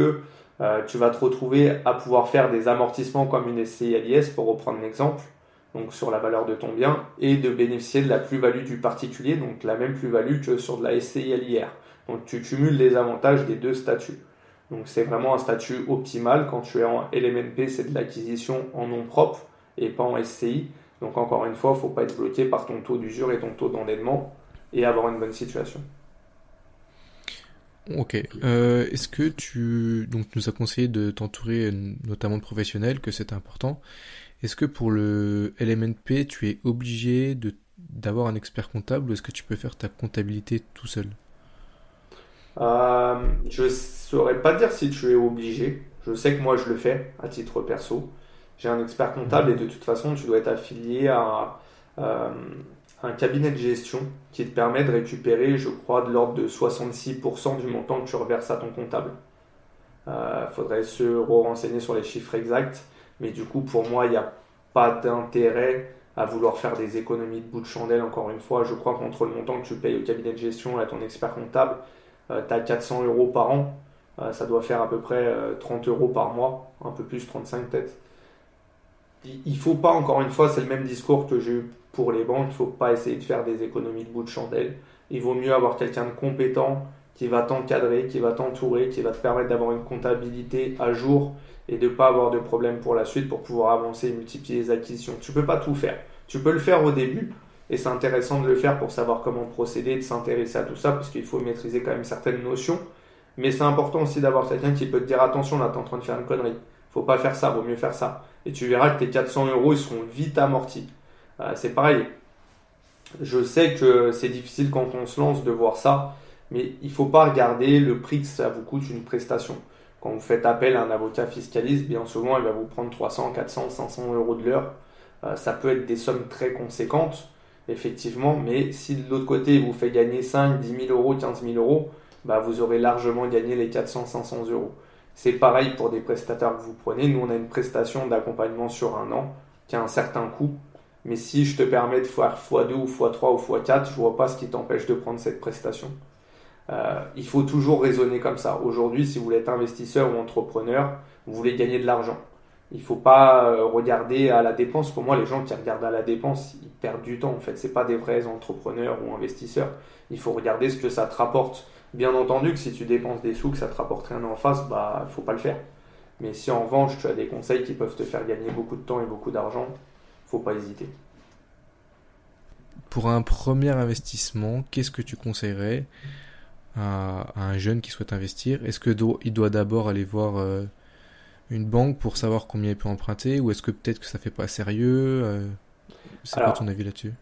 tu vas te retrouver à pouvoir faire des amortissements comme une SCI pour reprendre l'exemple, donc sur la valeur de ton bien, et de bénéficier de la plus-value du particulier, donc la même plus-value que sur de la SCI LIR. Donc tu cumules les avantages des deux statuts. Donc c'est vraiment un statut optimal. Quand tu es en LMNP, c'est de l'acquisition en nom propre et pas en SCI. Donc encore une fois, il ne faut pas être bloqué par ton taux d'usure et ton taux d'endettement et avoir une bonne situation. Ok. Euh, est-ce que tu donc nous as conseillé de t'entourer notamment de professionnels, que c'est important. Est-ce que pour le LMNP, tu es obligé de d'avoir un expert comptable ou est-ce que tu peux faire ta comptabilité tout seul? Euh, je saurais pas dire si tu es obligé. Je sais que moi je le fais à titre perso. J'ai un expert comptable et de toute façon tu dois être affilié à euh, un cabinet de gestion qui te permet de récupérer, je crois, de l'ordre de 66% du montant que tu reverses à ton comptable. Il euh, faudrait se renseigner sur les chiffres exacts, mais du coup pour moi il n'y a pas d'intérêt à vouloir faire des économies de bout de chandelle. Encore une fois, je crois qu'entre le montant que tu payes au cabinet de gestion et à ton expert comptable, euh, tu as 400 euros par an, euh, ça doit faire à peu près 30 euh, euros par mois, un peu plus, 35 peut-être. Il faut pas, encore une fois, c'est le même discours que j'ai eu pour les banques, il ne faut pas essayer de faire des économies de bout de chandelle. Il vaut mieux avoir quelqu'un de compétent qui va t'encadrer, qui va t'entourer, qui va te permettre d'avoir une comptabilité à jour et de ne pas avoir de problème pour la suite pour pouvoir avancer et multiplier les acquisitions. Tu peux pas tout faire. Tu peux le faire au début, et c'est intéressant de le faire pour savoir comment procéder, de s'intéresser à tout ça, parce qu'il faut maîtriser quand même certaines notions. Mais c'est important aussi d'avoir quelqu'un qui peut te dire attention, là, tu es en train de faire une connerie. Faut pas faire ça, vaut mieux faire ça. Et tu verras que tes 400 euros, ils seront vite amortis. Euh, c'est pareil. Je sais que c'est difficile quand on se lance de voir ça, mais il faut pas regarder le prix que ça vous coûte une prestation. Quand vous faites appel à un avocat fiscaliste, bien souvent, il va vous prendre 300, 400, 500 euros de l'heure. Euh, ça peut être des sommes très conséquentes effectivement, mais si de l'autre côté il vous fait gagner 5, 10 000 euros, 15 000 euros, bah vous aurez largement gagné les 400, 500 euros. C'est pareil pour des prestataires que vous prenez. Nous, on a une prestation d'accompagnement sur un an qui a un certain coût. Mais si je te permets de faire x2 ou x3 ou x4, je vois pas ce qui t'empêche de prendre cette prestation. Euh, il faut toujours raisonner comme ça. Aujourd'hui, si vous voulez être investisseur ou entrepreneur, vous voulez gagner de l'argent. Il faut pas euh, regarder à la dépense. Pour moi, les gens qui regardent à la dépense, ils perdent du temps. En fait, c'est pas des vrais entrepreneurs ou investisseurs. Il faut regarder ce que ça te rapporte. Bien entendu que si tu dépenses des sous, que ça te rapporte rien en face, bah, faut pas le faire. Mais si en revanche, tu as des conseils qui peuvent te faire gagner beaucoup de temps et beaucoup d'argent, faut pas hésiter. Pour un premier investissement, qu'est-ce que tu conseillerais? À, un jeune qui souhaite investir Est-ce qu'il doit d'abord aller voir euh, une banque pour savoir combien il peut emprunter ou est-ce que peut-être que ça fait pas sérieux euh, C'est quoi ton avis là-dessus?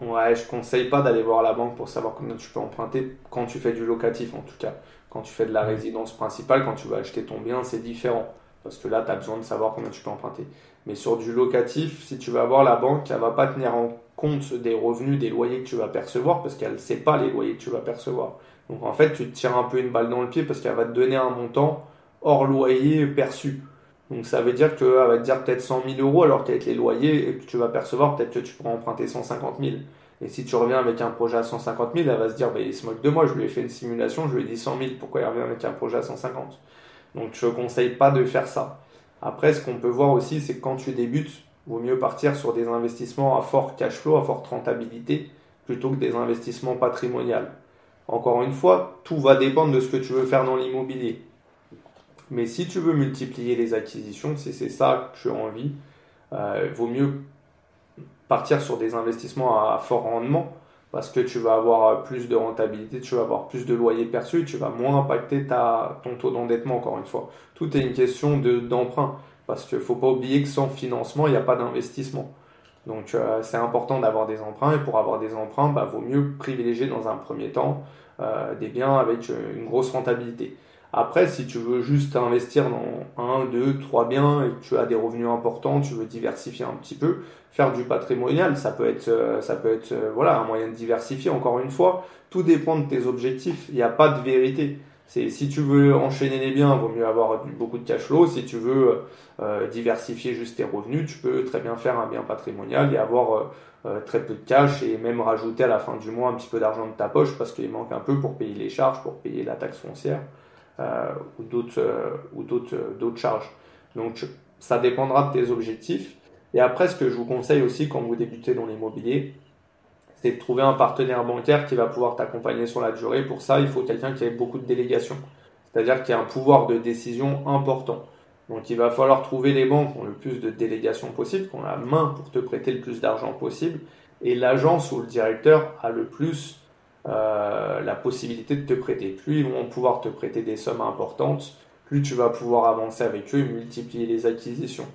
Ouais, je conseille pas d'aller voir la banque pour savoir combien tu peux emprunter quand tu fais du locatif en tout cas. Quand tu fais de la résidence principale, quand tu vas acheter ton bien, c'est différent. Parce que là, tu as besoin de savoir combien tu peux emprunter. Mais sur du locatif, si tu vas voir la banque, elle va pas tenir en compte des revenus, des loyers que tu vas percevoir, parce qu'elle ne sait pas les loyers que tu vas percevoir. Donc en fait, tu te tires un peu une balle dans le pied parce qu'elle va te donner un montant hors loyer perçu. Donc ça veut dire qu'elle va te dire peut-être 100 000 euros alors qu'avec les loyers que tu vas percevoir, peut-être que tu pourras emprunter 150 000. Et si tu reviens avec un projet à 150 000, elle va se dire, bah, il se moque de moi, je lui ai fait une simulation, je lui ai dit 100 000, pourquoi il revient avec un projet à 150 Donc je ne conseille pas de faire ça. Après, ce qu'on peut voir aussi, c'est que quand tu débutes, il vaut mieux partir sur des investissements à fort cash flow, à forte rentabilité, plutôt que des investissements patrimoniaux. Encore une fois, tout va dépendre de ce que tu veux faire dans l'immobilier. Mais si tu veux multiplier les acquisitions, si c'est ça que tu as envie, euh, il vaut mieux partir sur des investissements à fort rendement parce que tu vas avoir plus de rentabilité, tu vas avoir plus de loyers perçus, tu vas moins impacter ta, ton taux d'endettement encore une fois. Tout est une question d'emprunt. Parce qu'il ne faut pas oublier que sans financement, il n'y a pas d'investissement. Donc euh, c'est important d'avoir des emprunts et pour avoir des emprunts, bah, vaut mieux privilégier dans un premier temps euh, des biens avec une grosse rentabilité. Après, si tu veux juste investir dans un, deux, trois biens et que tu as des revenus importants, tu veux diversifier un petit peu, faire du patrimonial, ça peut être, euh, euh, voilà, un moyen de diversifier. Encore une fois, tout dépend de tes objectifs. Il n'y a pas de vérité. C'est si tu veux enchaîner les biens, il vaut mieux avoir beaucoup de cash flow. Si tu veux euh, diversifier juste tes revenus, tu peux très bien faire un bien patrimonial et avoir très peu de cash et même rajouter à la fin du mois un petit peu d'argent de ta poche parce qu'il manque un peu pour payer les charges, pour payer la taxe foncière. Euh, ou d'autres euh, euh, d'autres charges. Donc ça dépendra de tes objectifs. Et après, ce que je vous conseille aussi quand vous débutez dans l'immobilier, c'est de trouver un partenaire bancaire qui va pouvoir t'accompagner sur la durée. Pour ça, il faut quelqu'un qui ait beaucoup de délégation, c'est-à-dire qui a un pouvoir de décision important. Donc il va falloir trouver les banques qui ont le plus de délégation possible, qui ont la main pour te prêter le plus d'argent possible, et l'agence ou le directeur a le plus euh, la possibilité de te prêter. Plus ils vont pouvoir te prêter des sommes importantes, plus tu vas pouvoir avancer avec eux et multiplier les acquisitions.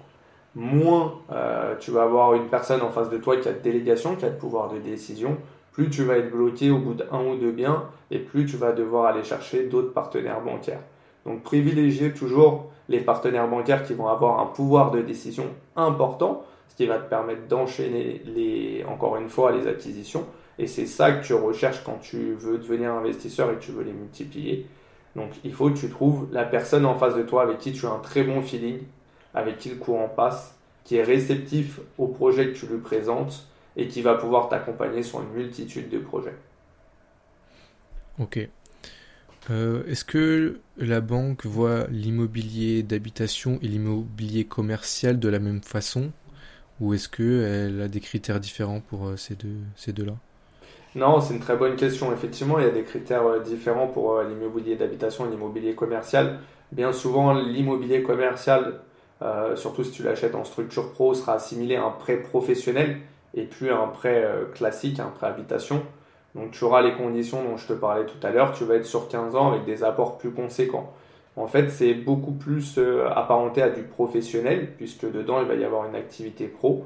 Moins euh, tu vas avoir une personne en face de toi qui a de délégation, qui a de pouvoir de décision, plus tu vas être bloqué au bout d'un ou deux biens et plus tu vas devoir aller chercher d'autres partenaires bancaires. Donc privilégier toujours les partenaires bancaires qui vont avoir un pouvoir de décision important, ce qui va te permettre d'enchaîner les, encore une fois les acquisitions et c'est ça que tu recherches quand tu veux devenir investisseur et que tu veux les multiplier. Donc il faut que tu trouves la personne en face de toi avec qui tu as un très bon feeling, avec qui le courant passe, qui est réceptif au projet que tu lui présentes et qui va pouvoir t'accompagner sur une multitude de projets. Ok. Euh, est-ce que la banque voit l'immobilier d'habitation et l'immobilier commercial de la même façon ou est-ce qu'elle a des critères différents pour euh, ces deux, ces deux-là? Non, c'est une très bonne question. Effectivement, il y a des critères euh, différents pour l'immobilier d'habitation et l'immobilier commercial. Bien souvent, l'immobilier commercial, euh, surtout si tu l'achètes en structure pro, sera assimilé à un prêt professionnel et plus à un prêt classique, un prêt habitation. Donc tu auras les conditions dont je te parlais tout à l'heure. Tu vas être sur 15 ans avec des apports plus conséquents. En fait, c'est beaucoup plus apparenté à du professionnel, puisque dedans, il va y avoir une activité pro.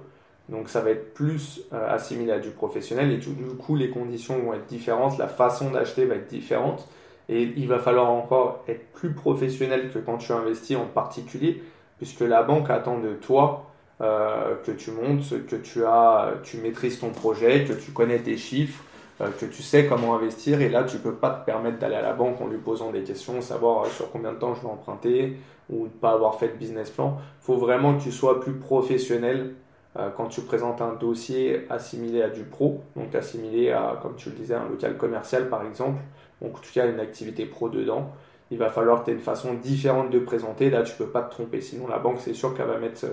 Donc ça va être plus euh, assimilé à du professionnel et du coup les conditions vont être différentes, la façon d'acheter va être différente et il va falloir encore être plus professionnel que quand tu investis en particulier puisque la banque attend de toi euh, que tu montes, que tu, as, tu maîtrises ton projet, que tu connais tes chiffres, euh, que tu sais comment investir. Et là tu peux pas te permettre d'aller à la banque en lui posant des questions, savoir sur combien de temps je vais emprunter ou ne pas avoir fait de business plan. Il faut vraiment que tu sois plus professionnel euh, quand tu présentes un dossier assimilé à du pro, donc assimilé à, comme tu le disais, un local commercial par exemple, donc tout cas une activité pro dedans, il va falloir que tu aies une façon différente de présenter. Là, tu peux pas te tromper. Sinon, la banque, c'est sûr qu'elle va mettre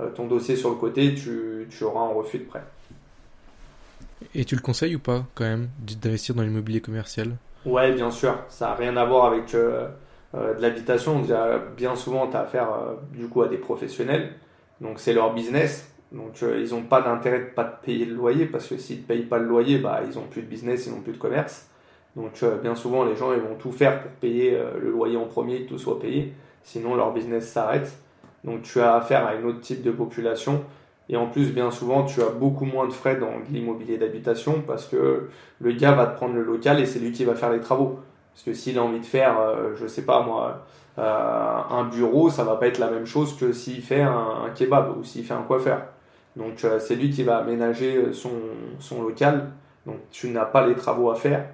euh, ton dossier sur le côté, tu, tu auras un refus de prêt. Et tu le conseilles ou pas, quand même, d'investir dans l'immobilier commercial? Ouais, bien sûr. Ça n'a rien à voir avec euh, de l'habitation. Bien souvent, tu as affaire du coup à des professionnels. Donc, c'est leur business. Donc euh, ils n'ont pas d'intérêt de pas te payer le loyer parce que s'ils ne payent pas le loyer, bah, ils n'ont plus de business, ils n'ont plus de commerce. Donc euh, bien souvent les gens vont tout faire pour payer euh, le loyer en premier, que tout soit payé, sinon leur business s'arrête. Donc tu as affaire à un autre type de population et en plus bien souvent tu as beaucoup moins de frais dans l'immobilier d'habitation parce que le gars va te prendre le local et c'est lui qui va faire les travaux. Parce que s'il a envie de faire, je sais pas moi, un bureau, ça va pas être la même chose que s'il fait un kebab ou s'il fait un coiffeur. Donc euh, c'est lui qui va aménager euh, son, son, local. Donc tu n'as pas les travaux à faire.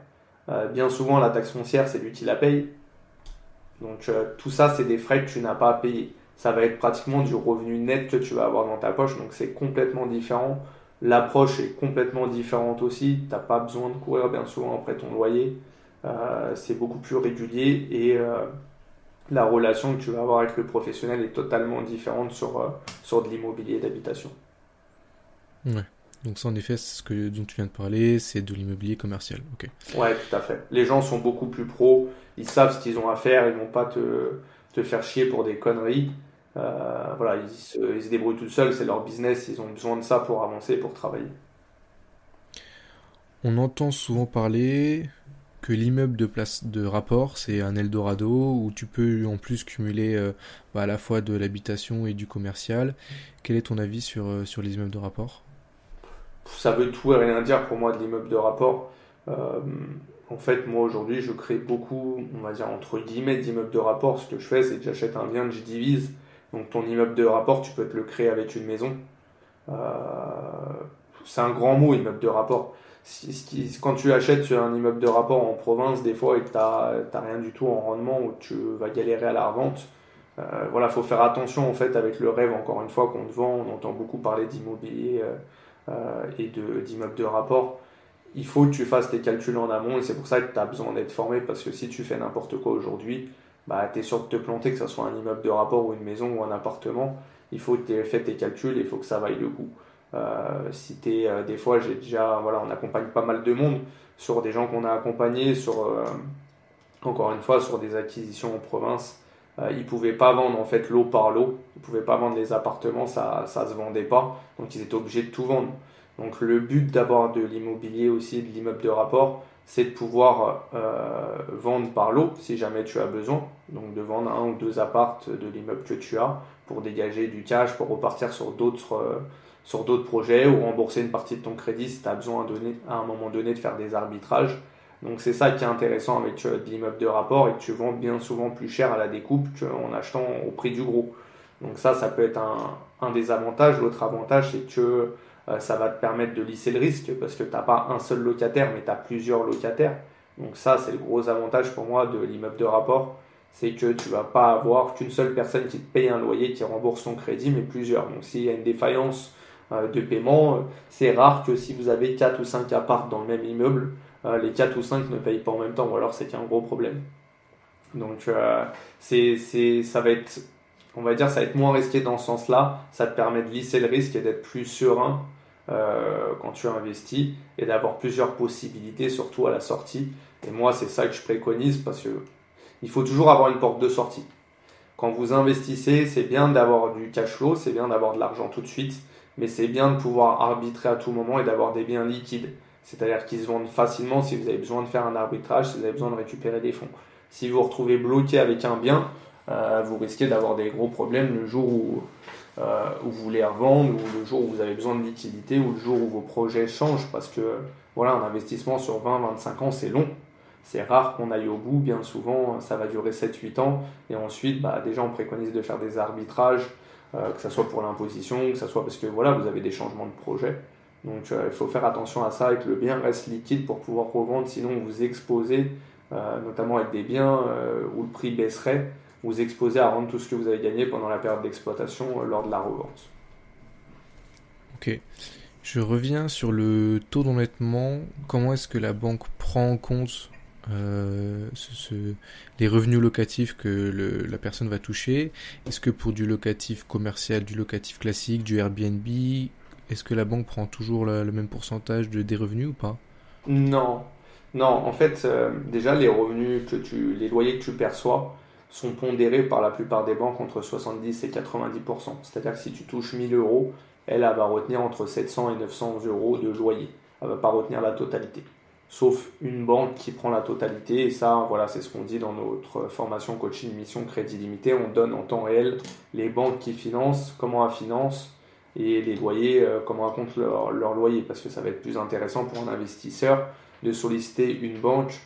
Euh, bien souvent la taxe foncière c'est lui qui la paye. Donc tout ça c'est des frais que tu n'as pas à payer. Ça va être pratiquement du revenu net que tu vas avoir dans ta poche. Donc c'est complètement différent. L'approche est complètement différente aussi. Tu n'as pas besoin de courir bien souvent après ton loyer. c'est beaucoup plus régulier et la relation que tu vas avoir avec le professionnel est totalement différente sur, sur de l'immobilier d'habitation. Donc ça, en effet, ce que, dont tu viens de parler, c'est de l'immobilier commercial. Ok. Ouais, tout à fait. Les gens sont beaucoup plus pros. Ils savent ce qu'ils ont à faire. Ils vont pas te, te faire chier pour des conneries. Euh, voilà, ils se, ils se, débrouillent tout seuls. C'est leur business. Ils ont besoin de ça pour avancer, pour travailler. On entend souvent parler que l'immeuble de place de rapport, c'est un Eldorado où tu peux en plus cumuler euh, bah, à la fois de l'habitation et du commercial. Quel est ton avis sur, euh, sur les immeubles de rapport? Ça veut tout et rien dire pour moi de l'immeuble de rapport. en fait, moi aujourd'hui, je crée beaucoup, on va dire entre guillemets, d'immeubles de rapport. Ce que je fais, c'est que j'achète un bien que je divise. Donc ton immeuble de rapport, tu peux te le créer avec une maison. c'est un grand mot, immeuble de rapport quand tu achètes un immeuble de rapport en province, des fois, et que tu n'as rien du tout en rendement, ou tu vas galérer à la revente, euh, voilà, faut faire attention en fait avec le rêve, encore une fois, qu'on te vend. On entend beaucoup parler d'immobilier euh, euh, et d'immeubles de, rapport. Il faut que tu fasses tes calculs en amont et c'est pour ça que tu as besoin d'être formé parce que si tu fais n'importe quoi aujourd'hui, bah, tu es sûr de te planter, que ce soit un immeuble de rapport ou une maison ou un appartement. Il faut que tu aies fait tes calculs et il faut que ça vaille le coup. Euh, citer euh, des fois, j'ai déjà, voilà, on accompagne pas mal de monde sur des gens qu'on a accompagnés, sur, euh, encore une fois, sur des acquisitions en province. Ils pouvaient pas vendre en fait l'eau par l'eau, ils pouvaient pas vendre les appartements, ça, ça se vendait pas, donc ils étaient obligés de tout vendre. Donc le but d'avoir de l'immobilier aussi, de l'immeuble de rapport, c'est de pouvoir vendre par l'eau si jamais tu as besoin. Donc de vendre un ou deux appartes de l'immeuble que tu as pour dégager du cash, pour repartir sur d'autres sur d'autres projets ou rembourser une partie de ton crédit si tu as besoin à un moment donné de faire des arbitrages. Donc c'est ça qui est intéressant avec euh, l'immeuble de rapport et que tu vends bien souvent plus cher à la découpe qu'en achetant au prix du gros. Donc ça, ça peut être un, des avantages. L'autre avantage, c'est que euh, ça va te permettre de lisser le risque parce que tu n'as pas un seul locataire, mais tu as plusieurs locataires. Donc ça, c'est le gros avantage pour moi de l'immeuble de rapport. C'est que tu vas pas avoir qu'une seule personne qui te paye un loyer, qui rembourse son crédit, mais plusieurs. Donc s'il y a une défaillance euh, de paiement. Euh, c'est rare que si vous avez 4 ou 5 apparts dans le même immeuble, les 4 ou 5 ne payent pas en même temps, ou alors c'est un gros problème. Donc c'est, ça va être, on va dire, ça va être moins risqué dans ce sens-là. Ça te permet de lisser le risque et d'être plus serein quand tu investis et d'avoir plusieurs possibilités, surtout à la sortie. Et moi, c'est ça que je préconise parce que il faut toujours avoir une porte de sortie. Quand vous investissez, c'est bien d'avoir du cash flow, c'est bien d'avoir de l'argent tout de suite, mais c'est bien de pouvoir arbitrer à tout moment et d'avoir des biens liquides. C'est-à-dire qu'ils se vendent facilement si vous avez besoin de faire un arbitrage, si vous avez besoin de récupérer des fonds. Si vous vous retrouvez bloqué avec un bien, euh, vous risquez d'avoir des gros problèmes le jour où, euh, où, vous voulez revendre, ou le jour où vous avez besoin de liquidité, ou le jour où vos projets changent. Parce que voilà, un investissement sur 20-25 ans, c'est long. C'est rare qu'on aille au bout, bien souvent ça va durer 7-8 ans. Et ensuite, bah, déjà on préconise de faire des arbitrages euh, que ce soit pour l'imposition, que ce soit parce que voilà, vous avez des changements de projet. Donc euh, il faut faire attention à ça et que le bien reste liquide pour pouvoir revendre, sinon vous exposez, euh, notamment avec des biens où le prix baisserait, vous exposez à rendre tout ce que vous avez gagné pendant la période d'exploitation lors de la revente. Ok. Je reviens sur le taux d'endettement. Comment est-ce que la banque prend en compte euh, les revenus locatifs que la personne va toucher? Est-ce que pour du locatif commercial, du locatif classique, du Airbnb, est-ce que la banque prend toujours le, même pourcentage de, des revenus ou pas? Non, non. En fait, euh, déjà les revenus que tu, les loyers que tu perçois sont pondérés par la plupart des banques entre 70 et 90% C'est-à-dire que si tu touches 1000 euros, elle, elle va retenir entre 700 et 900 euros de loyer. Elle va pas retenir la totalité sauf une banque qui prend la totalité. Et ça, voilà, c'est ce qu'on dit dans notre formation coaching mission crédit limité. On donne en temps réel les banques qui financent, comment elles financent et les loyers, euh, comment racontent leur, leur, loyer. Parce que ça va être plus intéressant pour un investisseur de solliciter une banque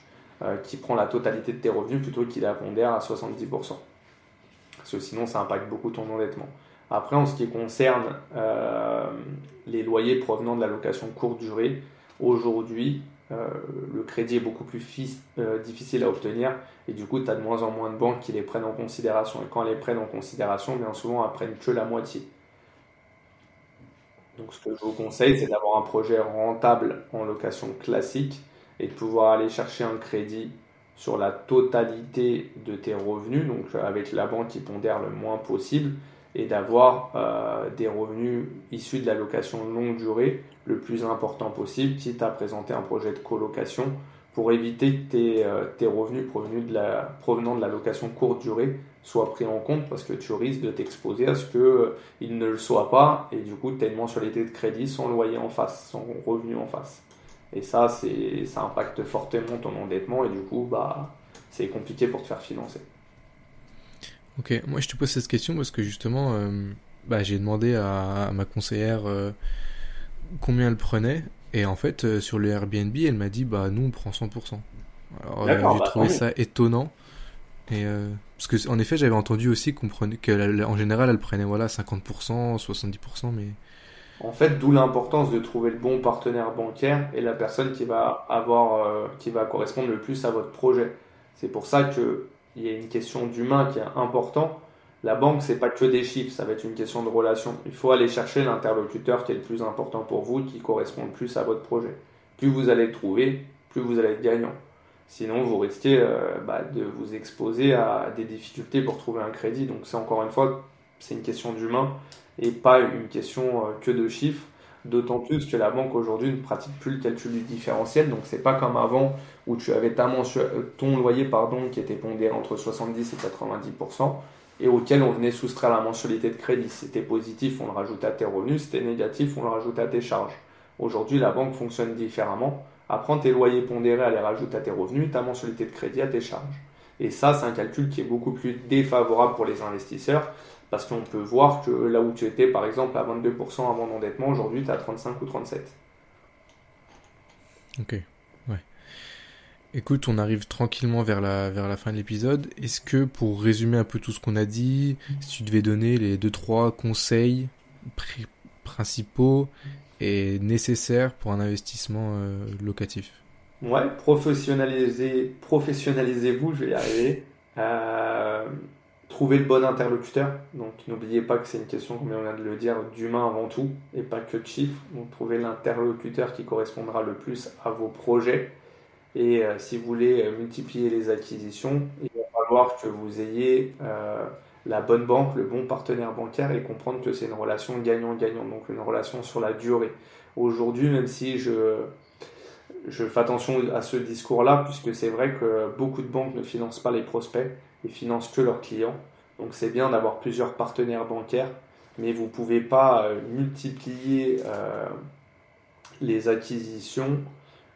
euh, qui prend la totalité de tes revenus plutôt qu'il la pondère à 70%. Parce que sinon, ça impacte beaucoup ton endettement. Après, en ce qui concerne euh, les loyers provenant de la location courte durée, aujourd'hui, le crédit est beaucoup plus difficile à obtenir et du coup tu as de moins en moins de banques qui les prennent en considération et quand elles les prennent en considération bien souvent elles prennent que la moitié donc ce que je vous conseille c'est d'avoir un projet rentable en location classique et de pouvoir aller chercher un crédit sur la totalité de tes revenus donc euh, avec la banque qui pondère le moins possible et d'avoir des revenus issus de la location longue durée le plus important possible, quitte à présenter un projet de colocation pour éviter que tes, euh, revenus provenant de la location courte durée soient pris en compte parce que tu risques de t'exposer à ce qu'ils euh, ne le soient pas et du coup tu as une mensualité de crédit sans loyer en face, sans revenu en face. Et ça, ça impacte fortement ton endettement et du coup, bah, c'est compliqué pour te faire financer. Ok, moi je te pose cette question parce que justement, euh, bah, j'ai demandé à, ma conseillère euh, combien elle prenait et en fait sur le Airbnb elle m'a dit bah nous on prend 100%. Alors j'ai bah, trouvé ça étonnant et parce que en effet j'avais entendu aussi qu'on prenait qu'en général elle prenait voilà 50%, 70% mais en fait, d'où l'importance de trouver le bon partenaire bancaire et la personne qui va avoir, qui va correspondre le plus à votre projet. C'est pour ça que il y a une question d'humain qui est important. La banque, c'est pas que des chiffres, ça va être une question de relation. Il faut aller chercher l'interlocuteur qui est le plus important pour vous, qui correspond le plus à votre projet. Plus vous allez le trouver, plus vous allez être gagnant. Sinon, vous risquez euh, bah, de vous exposer à des difficultés pour trouver un crédit. Donc, c'est encore une fois, c'est une question d'humain et pas une question euh, que de chiffres. D'autant plus que la banque aujourd'hui ne pratique plus le calcul du différentiel, donc c'est pas comme avant où tu avais ta ton loyer pardon, qui était pondéré entre 70 et 90% et auquel on venait soustraire la mensualité de crédit. C'était positif, on le rajoutait à tes revenus, c'était négatif, on le rajoutait à tes charges. Aujourd'hui, la banque fonctionne différemment. Apprends tes loyers pondérés, à les rajouter à tes revenus, ta mensualité de crédit à tes charges. Et ça, c'est un calcul qui est beaucoup plus défavorable pour les investisseurs parce qu'on peut voir que là où tu étais, par exemple, à 22% avant l'endettement, aujourd'hui, tu es à 35 ou 37. Ok, ouais. Écoute, on arrive tranquillement vers la, vers la fin de l'épisode. Est-ce que, pour résumer un peu tout ce qu'on a dit, si tu devais donner les 2-3 conseils principaux et nécessaires pour un investissement euh, locatif Ouais, professionnalisez, professionnalisez-vous, je vais y arriver. Euh, trouver le bon interlocuteur. Donc n'oubliez pas que c'est une question, comme on vient de le dire, d'humain avant tout et pas que de chiffres. Donc trouver l'interlocuteur qui correspondra le plus à vos projets. Et euh, si vous voulez multiplier les acquisitions, il va falloir que vous ayez la bonne banque, le bon partenaire bancaire et comprendre que c'est une relation gagnant-gagnant, donc une relation sur la durée. Aujourd'hui, même si je, fais attention à ce discours-là, puisque c'est vrai que beaucoup de banques ne financent pas les prospects, ils financent que leurs clients. Donc c'est bien d'avoir plusieurs partenaires bancaires, mais vous ne pouvez pas euh, multiplier euh, les acquisitions,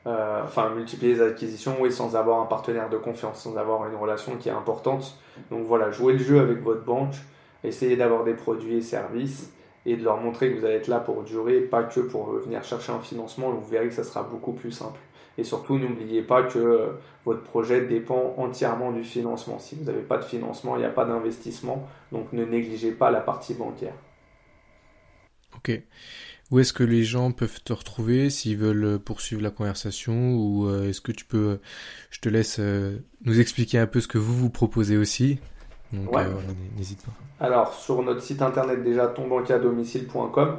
euh, enfin multiplier les acquisitions oui, sans avoir un partenaire de confiance, sans avoir une relation qui est importante. Donc voilà, jouez le jeu avec votre banque, essayez d'avoir des produits et services et de leur montrer que vous allez être là pour durer, pas que pour venir chercher un financement, vous verrez que ça sera beaucoup plus simple. Et surtout, n'oubliez pas que euh, votre projet dépend entièrement du financement. Si vous n'avez pas de financement, il n'y a pas d'investissement. Donc ne négligez pas la partie bancaire. Ok. Où est-ce que les gens peuvent te retrouver s'ils veulent poursuivre la conversation ou euh, est-ce que tu peux, je te laisse euh, nous expliquer un peu ce que vous vous proposez aussi. Donc n'hésite pas. Alors sur notre site internet déjà domicile.com,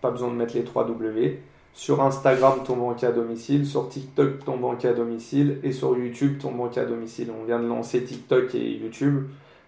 pas besoin de mettre les 3 W sur Instagram ton banquier à domicile, sur TikTok ton banquier à domicile et sur YouTube ton banquier à domicile. On vient de lancer TikTok et YouTube,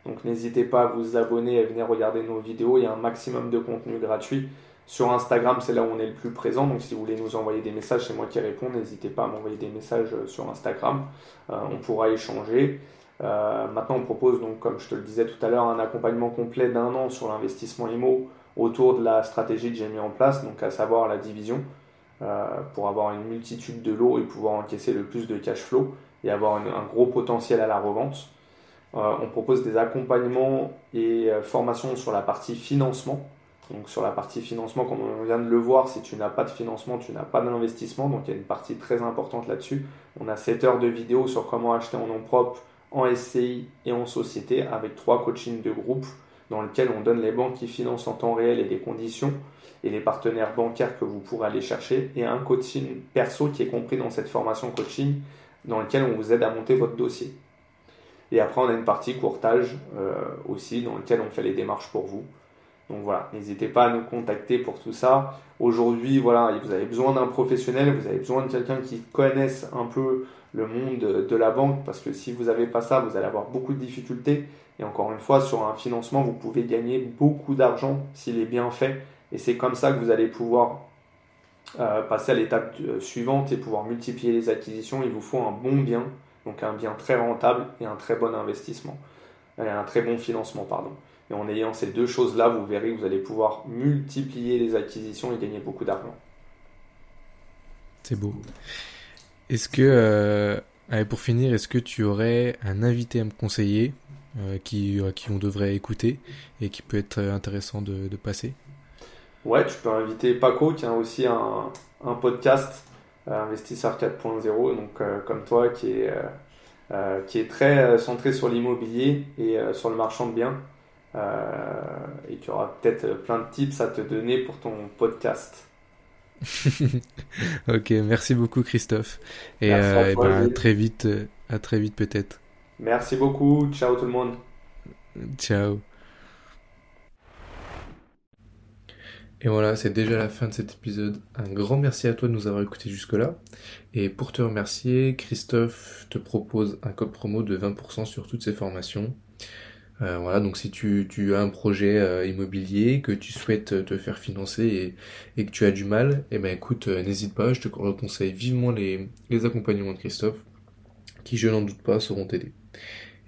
donc n'hésitez pas à vous abonner et à venir regarder nos vidéos. Il y a un maximum de contenu gratuit. Sur Instagram, c'est là où on est le plus présent. Donc si vous voulez nous envoyer des messages, c'est moi qui réponds. N'hésitez pas à m'envoyer des messages euh, sur Instagram. Euh, on pourra échanger. Euh, maintenant, on propose, donc, comme je te le disais tout à l'heure, un accompagnement complet d'un an sur l'investissement IMO autour de la stratégie que j'ai mis en place, donc à savoir la division. Pour avoir une multitude de lots et pouvoir encaisser le plus de cash flow et avoir un gros potentiel à la revente. On propose des accompagnements et formations sur la partie financement. Donc sur la partie financement, comme on vient de le voir, si tu n'as pas de financement, tu n'as pas d'investissement. Donc il y a une partie très importante là-dessus. On a 7 heures de vidéo sur comment acheter en nom propre, en SCI et en société avec trois coachings de groupe dans lesquels on donne les banques qui financent en temps réel et des conditions et les partenaires bancaires que vous pourrez aller chercher et un coaching perso qui est compris dans cette formation coaching dans lequel on vous aide à monter votre dossier. Et après, on a une partie courtage euh, aussi dans lequel on fait les démarches pour vous. Donc voilà, n'hésitez pas à nous contacter pour tout ça. Aujourd'hui, voilà, vous avez besoin d'un professionnel, vous avez besoin de quelqu'un qui connaisse un peu le monde de la banque parce que si vous n'avez pas ça, vous allez avoir beaucoup de difficultés. Et encore une fois, sur un financement, vous pouvez gagner beaucoup d'argent s'il est bien fait et c'est comme ça que vous allez pouvoir euh, passer à l'étape euh, suivante et pouvoir multiplier les acquisitions. Il vous faut un bon bien, donc un bien très rentable et un très bon investissement, et un très bon financement, pardon. Et en ayant ces deux choses-là, vous verrez que vous allez pouvoir multiplier les acquisitions et gagner beaucoup d'argent. C'est beau. Est-ce que, pour finir, est-ce que tu aurais un invité à me conseiller qui, qui on devrait écouter et qui peut être intéressant de, de passer? Ouais, tu peux inviter Paco qui a aussi un, un podcast euh, Investisseur 4.0, donc euh, comme toi qui est, euh, qui est très centré sur l'immobilier et sur le marchand de biens. Et tu auras peut-être plein de tips à te donner pour ton podcast. [laughs] ok, merci beaucoup Christophe. Et, et ben, à très vite, à très vite peut-être. Merci beaucoup, ciao tout le monde. Ciao. Et voilà, c'est déjà la fin de cet épisode. Un grand merci à toi de nous avoir écoutés jusque-là. Et pour te remercier, Christophe te propose un code promo de 20% sur toutes ces formations. Euh, voilà, donc si tu, as un projet euh, immobilier, que tu souhaites te faire financer et, que tu as du mal, eh ben écoute, euh, n'hésite pas, je te conseille vivement les, les accompagnements de Christophe, qui je n'en doute pas sauront t'aider.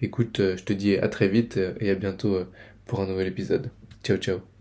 Écoute, je te dis à très vite et à bientôt pour un nouvel épisode. Ciao ciao